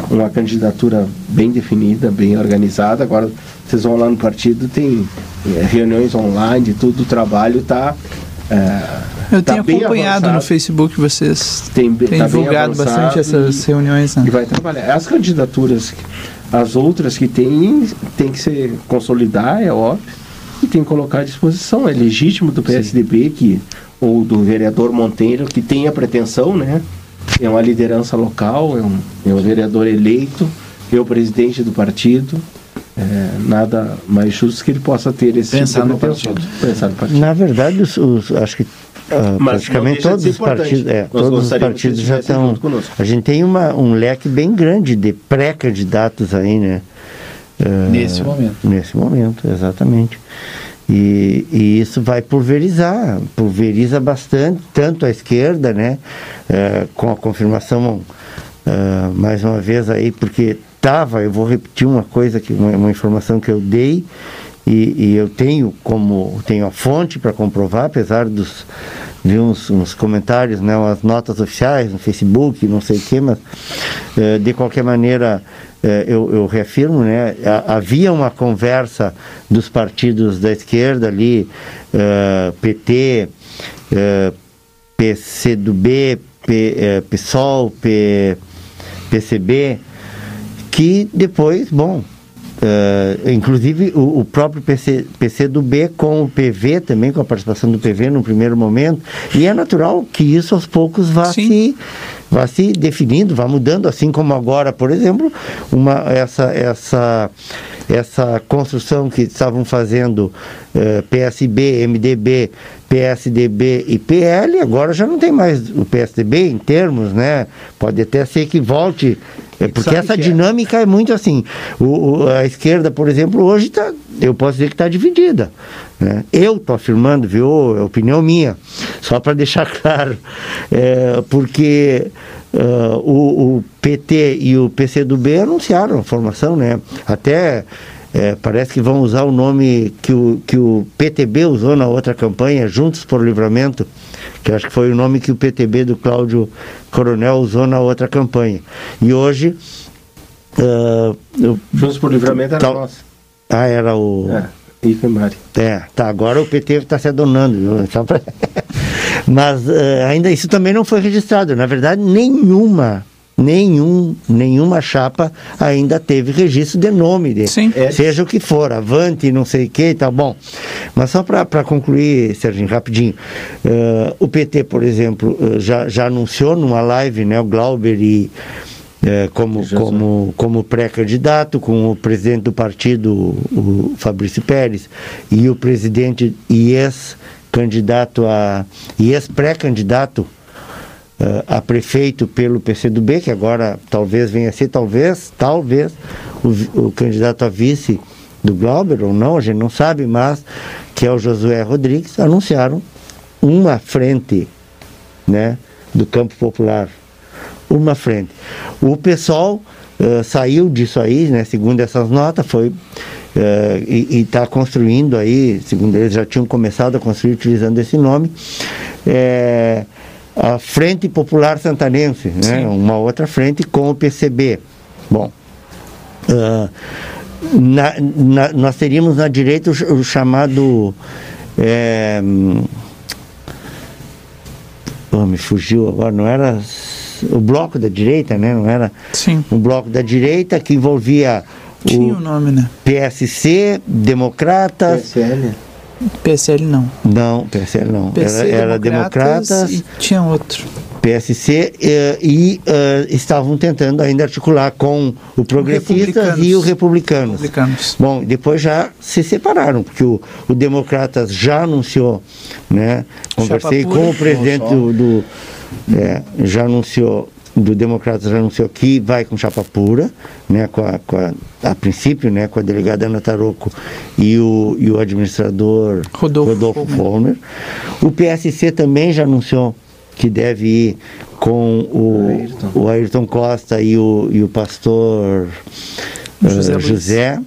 uma candidatura bem definida, bem organizada. Agora, vocês vão lá no partido, tem é, reuniões online, tudo, o trabalho está. É, eu tá tenho acompanhado no Facebook vocês tem, têm tá divulgado bastante essas reuniões. Né? E vai trabalhar. As candidaturas, as outras que tem, tem que se consolidar, é óbvio, tem que colocar à disposição. É legítimo do PSDB que, ou do vereador Monteiro que tem a pretensão, né? É uma liderança local, é um, é um vereador eleito, é o presidente do partido. É, nada mais justo que ele possa ter esse pensar tipo no partido. Pensar no partido. Na verdade, os, os acho que Uh, praticamente todos os partidos, é, todos os partidos já estão. A gente tem uma, um leque bem grande de pré-candidatos aí, né? Uh, nesse momento. Nesse momento, exatamente. E, e, isso vai pulverizar, pulveriza bastante, tanto a esquerda, né? Uh, com a confirmação, mais uma vez aí, porque estava, eu vou repetir uma coisa, que, uma, uma informação que eu dei, e, e, eu tenho como tenho a fonte para comprovar, apesar dos de uns, uns, comentários, né, umas notas oficiais no Facebook, não sei o que, mas eh, de qualquer maneira eh, eu, eu, reafirmo, né, havia uma conversa dos partidos da esquerda ali, eh, PT, PCdoB, P, PSOL, P, PCB, que depois, bom, Uh, inclusive o, o, próprio PC, PC do B com o PV também, com a participação do PV no primeiro momento. E é natural que isso aos poucos vá se vá se definindo, vá mudando, assim como agora, por exemplo, uma, essa, essa, essa construção que estavam fazendo eh, PSB, MDB, PSDB e PL, agora já não tem mais o PSDB em termos, né? Pode até ser que volte é porque essa é? dinâmica é? é? muito assim. O, o, a esquerda, por exemplo, hoje está, eu posso dizer que está dividida. Né? Eu estou afirmando, viu? É opinião minha, só para deixar claro. É, porque uh, o, o, PT e o PCdoB anunciaram a formação, né? Até. É, parece que vão usar o nome que o, que o PTB usou na outra campanha, Juntos por Livramento, que acho que foi o nome que o PTB do Cláudio Coronel usou na outra campanha. E hoje. Uh, eu, Juntos por Livramento era tal, nossa. Ah, era o. É. É, tá, agora o PT está se adonando? Pra... Mas uh, ainda isso também não foi registrado. Na verdade, nenhuma nenhum, nenhuma chapa ainda teve registro de nome, de, é. seja o que for, Avante, não sei o que, tá bom. Mas só para concluir, Serginho, rapidinho, uh, o PT, por exemplo, uh, já, já anunciou numa live, né, o Glauber e uh, como, como, como pré-candidato, com o presidente do partido, o Fabrício Pérez, e o presidente e ex-candidato a. e ex-pré-candidato a prefeito pelo PCdoB, que agora talvez venha a ser, talvez, talvez, o, o candidato a vice do Glauber, ou não, a gente não sabe, mas que é o Josué Rodrigues, anunciaram uma frente né, do campo popular. Uma frente. O pessoal uh, saiu disso aí, né, segundo essas notas, foi uh, e está construindo aí, segundo eles já tinham começado a construir utilizando esse nome. É, a Frente Popular Santanense, né? uma outra frente com o PCB. Bom, uh, na, na, nós teríamos na direita o, o chamado. É, oh, me fugiu agora, não era o bloco da direita, né? Não era Sim. um bloco da direita que envolvia Tinha o, o nome, né? PSC, Democratas. PSL. PSL não. Não, PSL não. PC, era, era Democratas, Democratas. E tinha outro. PSC eh, e uh, estavam tentando ainda articular com o Progressistas e o Republicanos. Republicanos. Bom, depois já se separaram, porque o, o Democratas já anunciou, né? Conversei com o presidente do, do é, já anunciou do Democratas já anunciou que vai com chapa pura, né, com a, com a, a princípio, né, com a delegada Ana Taroco e o, e o administrador Rodolfo, Rodolfo Follner. O PSC também já anunciou que deve ir com o Ayrton, o Ayrton Costa e o, e o pastor José. Uh, José.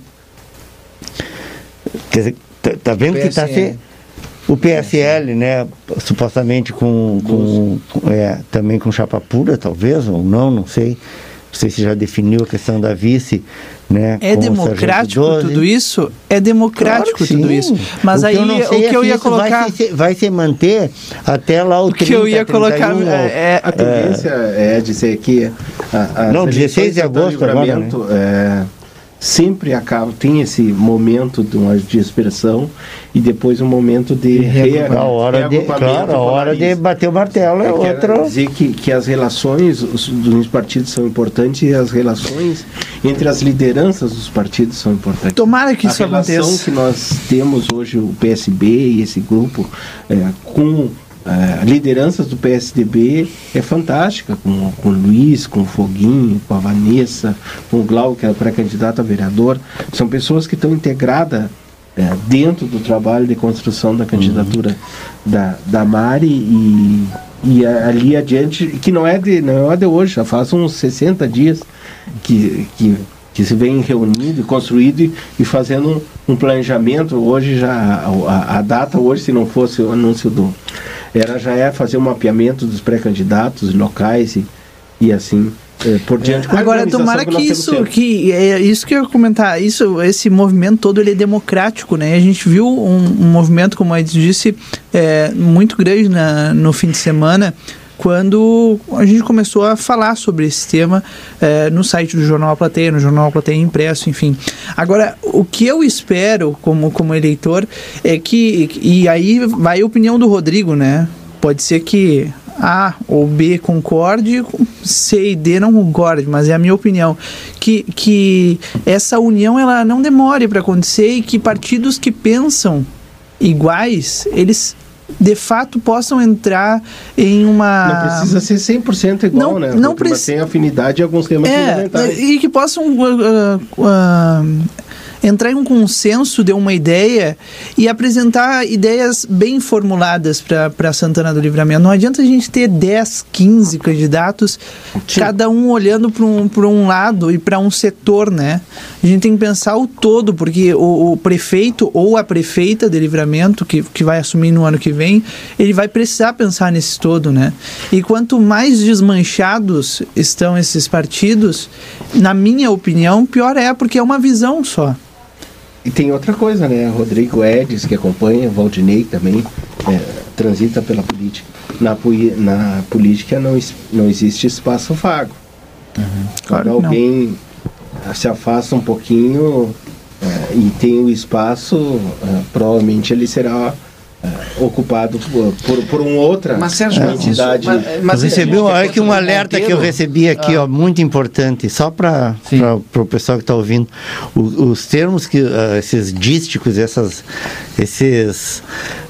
Quer dizer, tá, tá vendo que está se o PSL, né, supostamente com, com, com é, também com chapa pura, talvez, ou não, não sei. Não sei se já definiu a questão da vice, né? É democrático tudo isso? É democrático claro tudo isso. Mas o aí o que eu ia colocar. Vai se, vai se manter até lá o, o 30, que eu ia 31, colocar. É, a tendência é, é dizer que. A, a não, 16 de agosto agora. Né? É, sempre acaba, tem esse momento de uma dispersão e depois um momento de reagrupamento. A hora de, claro, a hora de bater o martelo é outra. dizer que, que as relações os, dos partidos são importantes e as relações entre as lideranças dos partidos são importantes. Tomara que a isso aconteça. A relação que nós temos hoje, o PSB e esse grupo, é, com Uh, lideranças do PSDB é fantástica, com, com o Luiz, com o Foguinho, com a Vanessa, com o Glau, que é pré-candidato a vereador. São pessoas que estão integradas uh, dentro do trabalho de construção da candidatura uhum. da, da Mari e, e ali adiante, que não é, de, não é de hoje, já faz uns 60 dias que, que, que se vem reunindo e construído e, e fazendo um, um planejamento. Hoje já, a, a data hoje, se não fosse o anúncio do era já é fazer um mapeamento dos pré-candidatos locais e, e assim é, por diante. É. Agora, tomara que, que isso, que é isso que eu ia comentar, isso, esse movimento todo ele é democrático, né? A gente viu um, um movimento, como a disse, é, muito grande na, no fim de semana quando a gente começou a falar sobre esse tema é, no site do Jornal Plateia, no Jornal Plateia Impresso, enfim. Agora, o que eu espero como, como eleitor é que, e aí vai a opinião do Rodrigo, né? Pode ser que a ou B concorde, C e D não concorde, mas é a minha opinião, que, que essa união ela não demore para acontecer e que partidos que pensam iguais, eles de fato possam entrar em uma. Não precisa ser 100% igual, não, né? Não precisa. Tem afinidade em alguns temas é, fundamentais. E que possam. Uh, uh, entrar em um consenso de uma ideia e apresentar ideias bem formuladas para Santana do Livramento. Não adianta a gente ter 10, 15 candidatos, Sim. cada um olhando para um, um lado e para um setor, né? A gente tem que pensar o todo, porque o, o, prefeito ou a prefeita de Livramento, que, que vai assumir no ano que vem, ele vai precisar pensar nesse todo, né? E quanto mais desmanchados estão esses partidos, na minha opinião, pior é, porque é uma visão só. E tem outra coisa, né? Rodrigo Edes, que acompanha, Valdinei também, é, transita pela política. Na, na política não, não existe espaço vago. Uhum. Quando alguém não. se afasta um pouquinho é, e tem o espaço, é, provavelmente ele será ocupado por, por, por uma outra mas, Sérgio, entidade. Mas, mas recebeu, olha que um alerta que eu recebi aqui, ah. ó, muito importante, só para o pessoal que está ouvindo. O, os termos que, uh, esses dísticos, essas, esses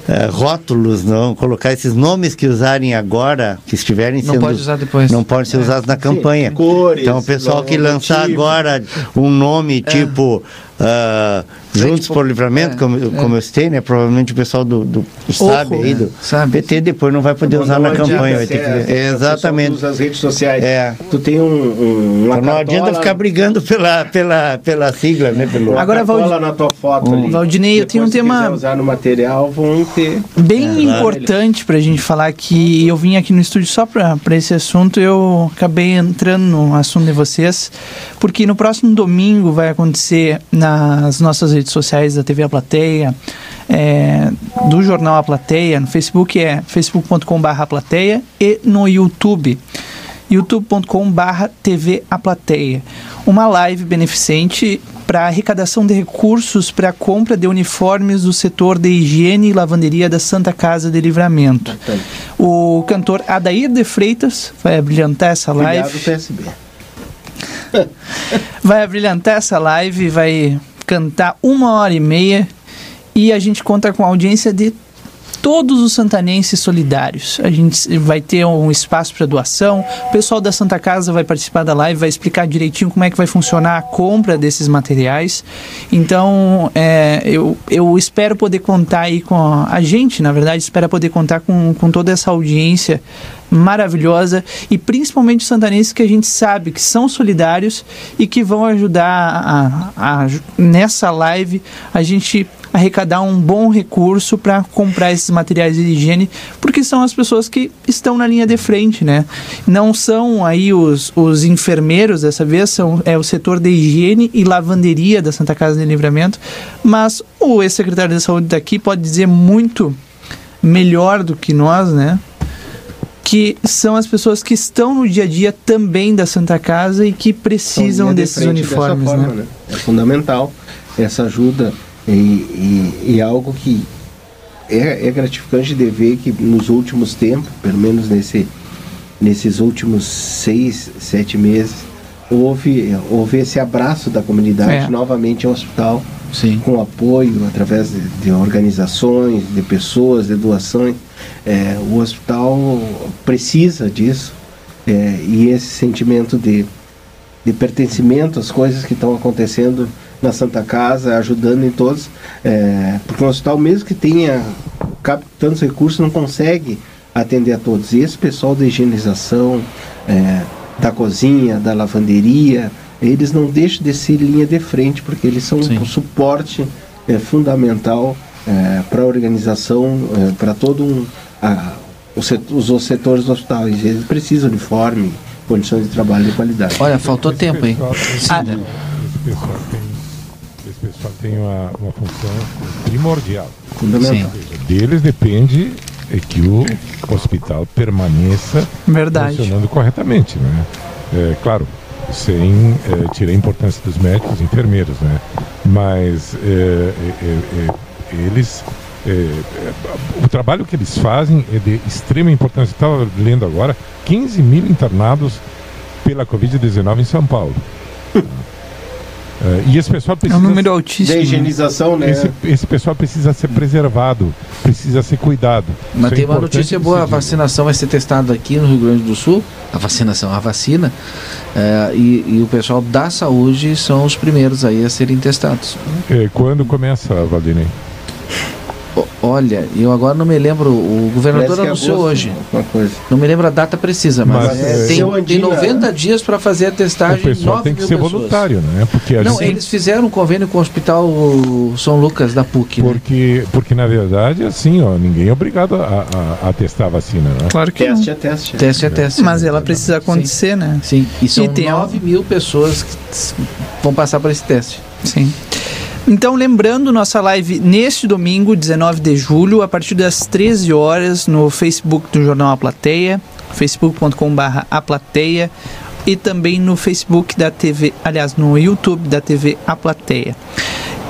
uh, rótulos, não, colocar esses nomes que usarem agora, que estiverem sendo. Não pode usar depois. Não podem ser é. usados na campanha. Sim, cores, então o pessoal que lançar agora um nome é. tipo. Uh, Juntos por Livramento, é, como, é. como eu citei, né? Provavelmente o pessoal do, do sabe aí, do sabe. PT depois não vai poder usar na campanha. Vai ter que, é, exatamente. Usa as redes sociais. É. Tu tem um. um então não adianta ficar brigando pela, pela, pela sigla, né? Pelo... Agora, Valdi... na tua foto um, ali. Valdinei, eu tenho um tema. usar no material, vão ter. Bem é, importante para a gente falar que eu vim aqui no estúdio só para esse assunto, eu acabei entrando no assunto de vocês, porque no próximo domingo vai acontecer nas nossas redes redes sociais da TV A Plateia, é, do jornal A Plateia, no Facebook é facebook.com.br plateia e no YouTube youtube.com.br TV A Plateia. Uma live beneficente para arrecadação de recursos para a compra de uniformes do setor de higiene e lavanderia da Santa Casa de Livramento. O cantor Adair de Freitas vai brilhantar essa live. PSB. vai brilhantar essa live, vai cantar uma hora e meia e a gente conta com a audiência de todos os santanenses solidários. A gente vai ter um espaço para doação. O pessoal da Santa Casa vai participar da live, vai explicar direitinho como é que vai funcionar a compra desses materiais. Então, é, eu, eu espero poder contar aí com a, a gente, na verdade, espera poder contar com, com toda essa audiência maravilhosa e principalmente os santanenses que a gente sabe que são solidários e que vão ajudar a, a, nessa live a gente arrecadar um bom recurso para comprar esses materiais de higiene, porque são as pessoas que estão na linha de frente, né? Não são aí os, os enfermeiros dessa vez, são, é o setor de higiene e lavanderia da Santa Casa de Livramento, mas o ex-secretário de saúde daqui pode dizer muito melhor do que nós, né? Que são as pessoas que estão no dia a dia também da Santa Casa e que precisam desses de uniformes. Forma, né? Né? É fundamental essa ajuda e, e, e algo que é, é, gratificante de ver que nos últimos tempos, pelo menos nesse, nesses últimos seis, sete meses, houve, houve esse abraço da comunidade é. novamente ao hospital, Sim. com apoio através de, de organizações, de pessoas, de doações. É, o hospital precisa disso é, e esse sentimento de, de pertencimento às coisas que estão acontecendo na Santa Casa, ajudando em todos, é, porque o hospital, mesmo que tenha tantos recursos, não consegue atender a todos. E esse pessoal da higienização, é, da cozinha, da lavanderia, eles não deixam de ser linha de frente, porque eles são Sim. um suporte é, fundamental é, para a organização, é, para todo um, a, os, setores, os setores do hospital. Eles precisam de uniforme, condições de trabalho de qualidade. Olha, faltou tempo, hein? Ah, esse pessoal tem, esse pessoal tem uma, uma função primordial. Fundamental. Deles depende é que o hospital permaneça Verdade. funcionando corretamente, né? É, claro, sem é, tirar a importância dos médicos e enfermeiros, né? Mas é, é eles o trabalho que eles fazem é de extrema importância. Estava lendo agora 15 mil internados pela Covid-19 em São Paulo. Uh, e esse pessoal precisa. É um número altíssimo. De higienização, né? Esse, esse, pessoal precisa ser preservado, precisa ser cuidado. Mas Isso tem é uma notícia boa: a vacinação vai ser testada aqui no Rio Grande do Sul. A vacinação, a vacina. Uh, e, e, o pessoal da saúde são os primeiros aí a serem testados. É, quando começa, Valdinei? Olha, eu agora não me lembro, o governador é anunciou hoje. Não me lembro a data precisa, mas, mas é, tem, tem 90 dias para fazer a testagem. O pessoal tem que ser pessoas. voluntário, né? Porque não, gente... eles fizeram um convênio com o Hospital São Lucas da PUC. Né? Porque, né? porque na verdade, assim, ó, ninguém é obrigado a, a, a testar a vacina, né? Claro que teste não. é teste. Teste é teste. Mas ela precisa acontecer, Sim. né? Sim, e são e 9 mil pessoas que vão passar por esse teste. Sim. Então, lembrando nossa live neste domingo, 19 de julho, a partir das 13 horas, no Facebook do Jornal A Plateia, facebook.com.br A Plateia, e também no Facebook da TV, aliás, no YouTube da TV A Plateia.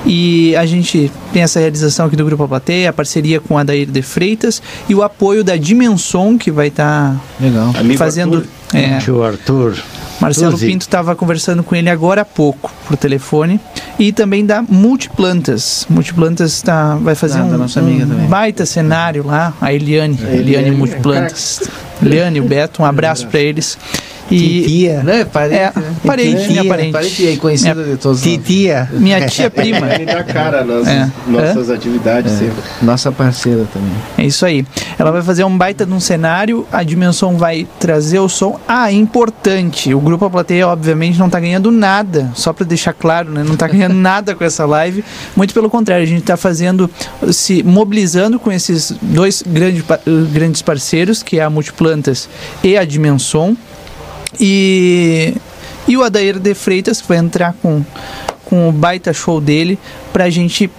E a gente tem essa realização aqui do Grupo A Plateia, a parceria com a Daír de Freitas e o apoio da Dimensão, que vai estar tá fazendo. Arthur. É, Tio Arthur. Marcelo. Pinto estava conversando com ele agora há pouco por telefone e também da Multiplantas. Multiplantas tá, vai fazer ah, um, um baita cenário lá, a Eliane, a Eliane, Eliane Multiplantas. Eliane, o Beto, um abraço para eles. E, titia. Né? Parente, é, né? parente titia, minha parente. Parente e conhecida é, de todos Titia. Minha tia prima. Ele dá cara nas é. nossas é. atividades é. sempre. Nossa parceira também. É isso aí. Ela vai fazer um baita de um cenário, a dimensão vai trazer o som. Ah, importante, o Grupo A Plateia obviamente não está ganhando nada, só para deixar claro, né? Não está ganhando nada com essa live. Muito pelo contrário, a gente está fazendo, se mobilizando com esses dois grandes, grandes parceiros, que é a Multiplantas e a Dimensão. E, e o Adair de Freitas, que vai entrar com, com o baita show dele, para a gente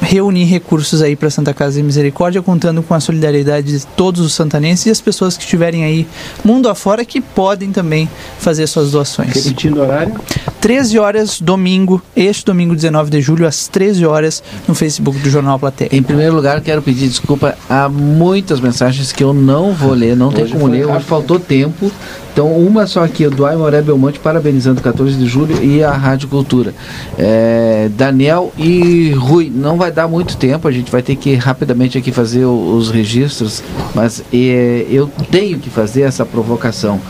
reunir recursos aí para Santa Casa de Misericórdia, contando com a solidariedade de todos os santanenses e as pessoas que estiverem aí mundo afora que podem também fazer suas doações. Repetindo o horário? 13 horas, domingo, este domingo 19 de julho, às 13 horas, no Facebook do Jornal Plateia. Em primeiro lugar, quero pedir desculpa a muitas mensagens que eu não vou ler, não tem como ler, hoje faltou tempo. Então, uma só aqui, do Aimoré Belmonte, parabenizando o 14 de julho e a Rádio Cultura. É, Daniel e Rui, não vai dar muito tempo, a gente vai ter que rapidamente aqui fazer o, os registros, mas é, eu tenho que fazer essa provocação.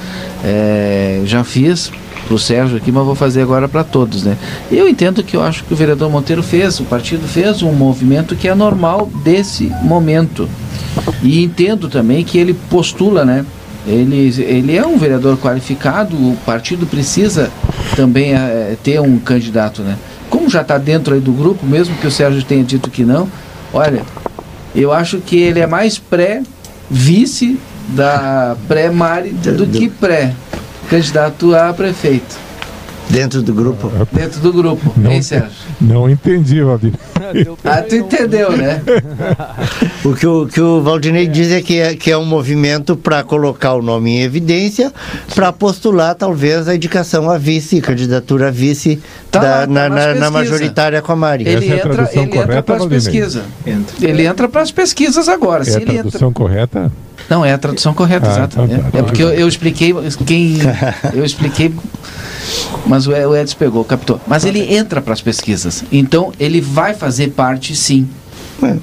É, já fiz para o Sérgio aqui, mas vou fazer agora para todos, né? Eu entendo que eu acho que o vereador Monteiro fez, o partido fez um movimento que é normal desse momento. E entendo também que ele postula, né? Ele, ele é um vereador qualificado, o partido precisa também é, ter um candidato, né? Como já está dentro aí do grupo, mesmo que o Sérgio tenha dito que não, olha, eu acho que ele é mais pré-vice da pré-Mari do que pré-candidato a prefeito. Dentro do grupo? Dentro do grupo, não, hein, Sérgio? Não entendi, Valdir. ah, tu entendeu, né? o que o, que o Valdinei é. diz é que, é que é um movimento para colocar o nome em evidência, para postular talvez a indicação a vice, candidatura a vice tá da, lá, tá na, na, na, majoritária com a Mari. Ele Essa entra, é ele entra para as pesquisas. Ele entra para as pesquisas agora. É Se a tradução entra... correta? Não, é a tradução correta, ah, exato. Tá, tá, é, é, porque eu, eu, expliquei quem. eu expliquei, mas o Edson pegou, captou. Mas ele entra para as pesquisas. Então ele vai fazer parte sim. É.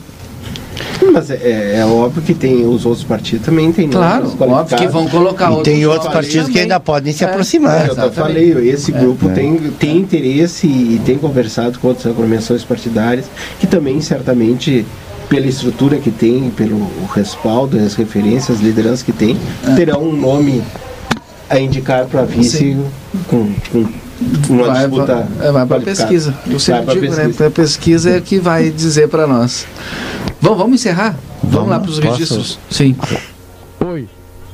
Mas é, é, óbvio que tem os outros partidos também tem claro óbvio que vão colocar e tem outros partidos também. que ainda podem se é, aproximar é, eu falei esse grupo tem, tem interesse e tem conversado com outras agremiações partidárias que também certamente pela estrutura que tem, pelo respaldo, as referências, as lideranças que tem, é. terão um nome a indicar para vice com, com uma vai disputa. É, vai para pesquisa. Eu sempre vai digo, pesquisa. né? A pesquisa é que vai dizer para nós. Bom, vamos encerrar? Vamos, vamos lá para os registros? Sim. Oi.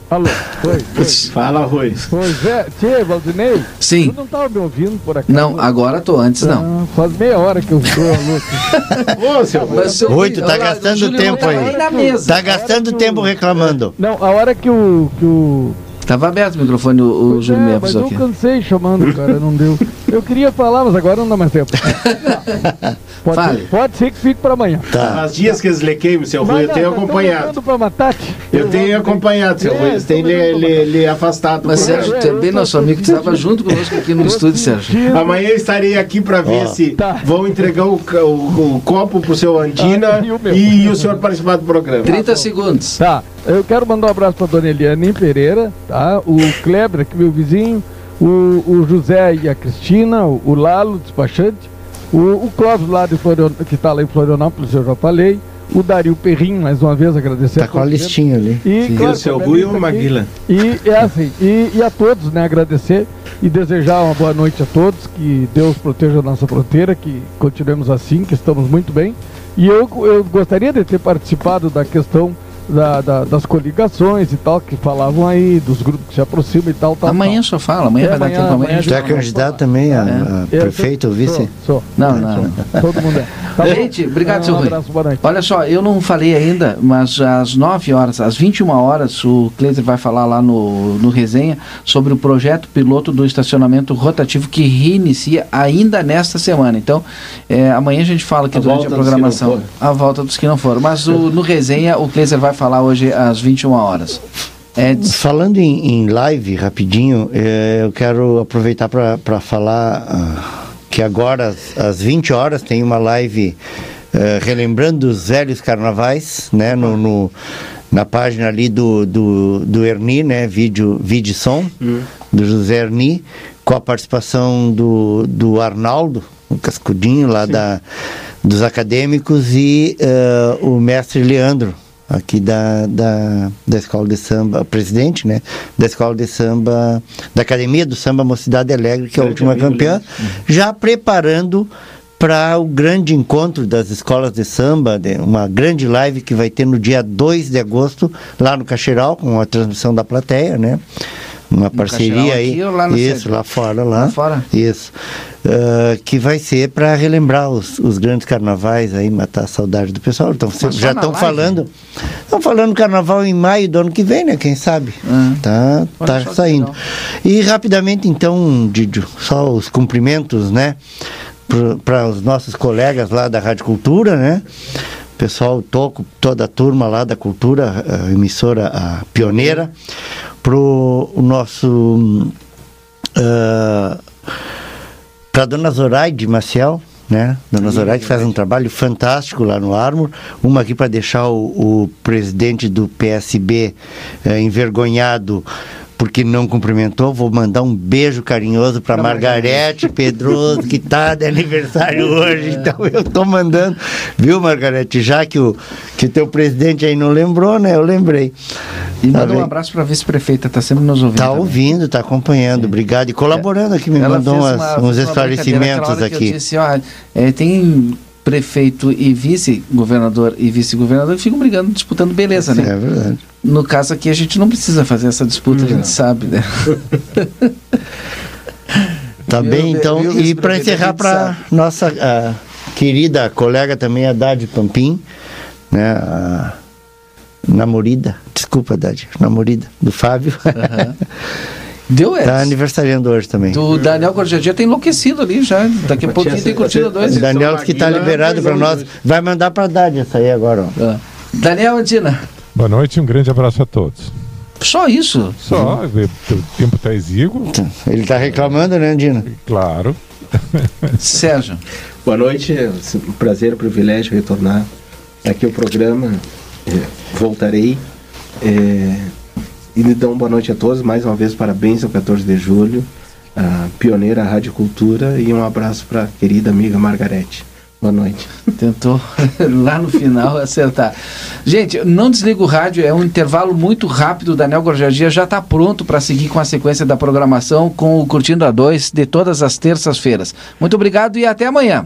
Alô, oi, oi. Fala, Rui. Pois é, Tchê, Valdinei? Sim. Tu não estava me ouvindo por aqui? Não, agora tô, antes não. Ah, faz meia hora que eu estou alô. Ô, seu Rui, tu tá gastando tempo aí. Tá gastando tempo reclamando. Não, a hora que o, que o Tava aberto o microfone, o, o Júlio é, mas eu cansei chamando, cara, não deu. Eu queria falar, mas agora não dá mais tempo. Pode, Fale. Ser, pode ser que fique para amanhã. Tá. As dias que eles lequeim, seu Rui, eu tenho tá acompanhado. Eu tenho acompanhado, seu é, Rui, eles têm lhe, afastado. Mas Sérgio, também nosso amigo que estava junto conosco aqui no estúdio, Sérgio. Amanhã eu estarei aqui para ver se tá. vão entregar o, o, o copo pro seu Andina ah, e, o senhor participar do programa. 30 segundos. Tá. Eu quero mandar um abraço para dona Eliane Pereira, tá? O Kleber, aqui meu vizinho, o, o José e a Cristina, o, o Lalo, despachante, o, o Clóvis lá de Florian, que está lá em Florianópolis, eu já falei, o Dario Perrin, mais uma vez, agradecer Está com a listinha ali. E, claro, o seu e o Maguila. E é assim, e, e, a todos, né, agradecer e desejar uma boa noite a todos, que Deus proteja a nossa fronteira, que continuemos assim, que estamos muito bem. E eu, eu gostaria de ter participado da questão da, da, das coligações e tal, que falavam aí, dos grupos que se aproximam e tal. tal amanhã tal. só fala, amanhã é, vai dar tempo amanhã. Você é candidato também a, é. a prefeito ou vice? Sou, sou. Não, não. Todo mundo é. Tá Gente, obrigado, é, seu um abraço, boa noite. Olha só, eu não falei ainda, mas às 9 horas, às 21 horas, o Cleiser vai falar lá no, no resenha sobre o projeto piloto do estacionamento rotativo que reinicia ainda nesta semana. Então, é, amanhã a gente fala aqui a durante a programação. A volta dos que não foram. Mas o, no resenha, o Cleiser vai falar hoje às 21 horas. Eds. Falando em, em, live, rapidinho, é, eu quero aproveitar para falar uh, que agora, às, às 20 horas, tem uma live uh, relembrando os velhos carnavais, né, no, no, na página ali do, do, do Erni, né, vídeo, vídeo som, hum. do José Erni, com a participação do, do Arnaldo, o cascudinho lá da, dos acadêmicos, e uh, o mestre Leandro, aqui da, da, da escola de samba, presidente, né, da escola de samba, da Academia do Samba Mocidade Alegre, que é a última campeã, já preparando para o grande encontro das escolas de samba, de uma grande live que vai ter no dia 2 de agosto, lá no Caxeral, com a transmissão da plateia, né? Uma parceria aí. isso, lá fora, lá. lá fora? Isso. Uh, que vai ser para relembrar os, os, grandes carnavais aí, matar a saudade do pessoal. Então, já estão falando. Estão falando carnaval em maio do ano que vem, né? Quem sabe? Ah. Tá, tá saindo. E rapidamente, então, Didio, só os cumprimentos, né? Para os nossos colegas lá da Rádio Cultura, né? pessoal, toco toda a turma lá da cultura, a emissora a pioneira, pro nosso uh, ah, para dona Zoraide Maciel, né? Dona Zoraide faz um trabalho fantástico lá no Armor. Uma aqui para deixar o, o, presidente do PSB eh, envergonhado porque não cumprimentou. Vou mandar um beijo carinhoso para Margarete Pedroso, que está de aniversário hoje. Então eu estou mandando, viu, Margarete? Já que o que teu presidente aí não lembrou, né? Eu lembrei. E tá manda um abraço para a vice-prefeita, está sempre nos ouvindo. Está ouvindo, está acompanhando, obrigado. E colaborando aqui, me Ela mandou umas, uma, uns esclarecimentos aqui. Disse, ó, é, tem prefeito e vice-governador e vice-governador ficam brigando, disputando beleza, né? É verdade. No caso aqui, a gente não precisa fazer essa disputa, não. a gente sabe, né? tá bem, então. e para encerrar, para nossa uh, querida colega também, a Dade Pampim, né? A namorida, desculpa, Dade, namorida do Fábio. Uhum. Deu essa. Tá aniversariando hoje também. Do Daniel Corjadia tem enlouquecido ali já. Daqui a pouquinho tem curtida dois. Daniel que está liberado para nós. Vai mandar para a Dade essa aí agora. Ó. Ah. Daniel Antina. Boa noite e um grande abraço a todos. Só isso? Só, o tempo está exíguo. Ele está reclamando, né, Andina? Claro. Sérgio. Boa noite, é um prazer, um privilégio retornar aqui ao programa. É, voltarei. É, e lhe dão boa noite a todos. Mais uma vez, parabéns ao 14 de julho, a pioneira Rádio Cultura. E um abraço para a querida amiga Margarete. Boa noite. Tentou lá no final acertar. Gente, não desliga o rádio, é um intervalo muito rápido. O Daniel Gorjadia já está pronto para seguir com a sequência da programação com o Curtindo a 2 de todas as terças-feiras. Muito obrigado e até amanhã.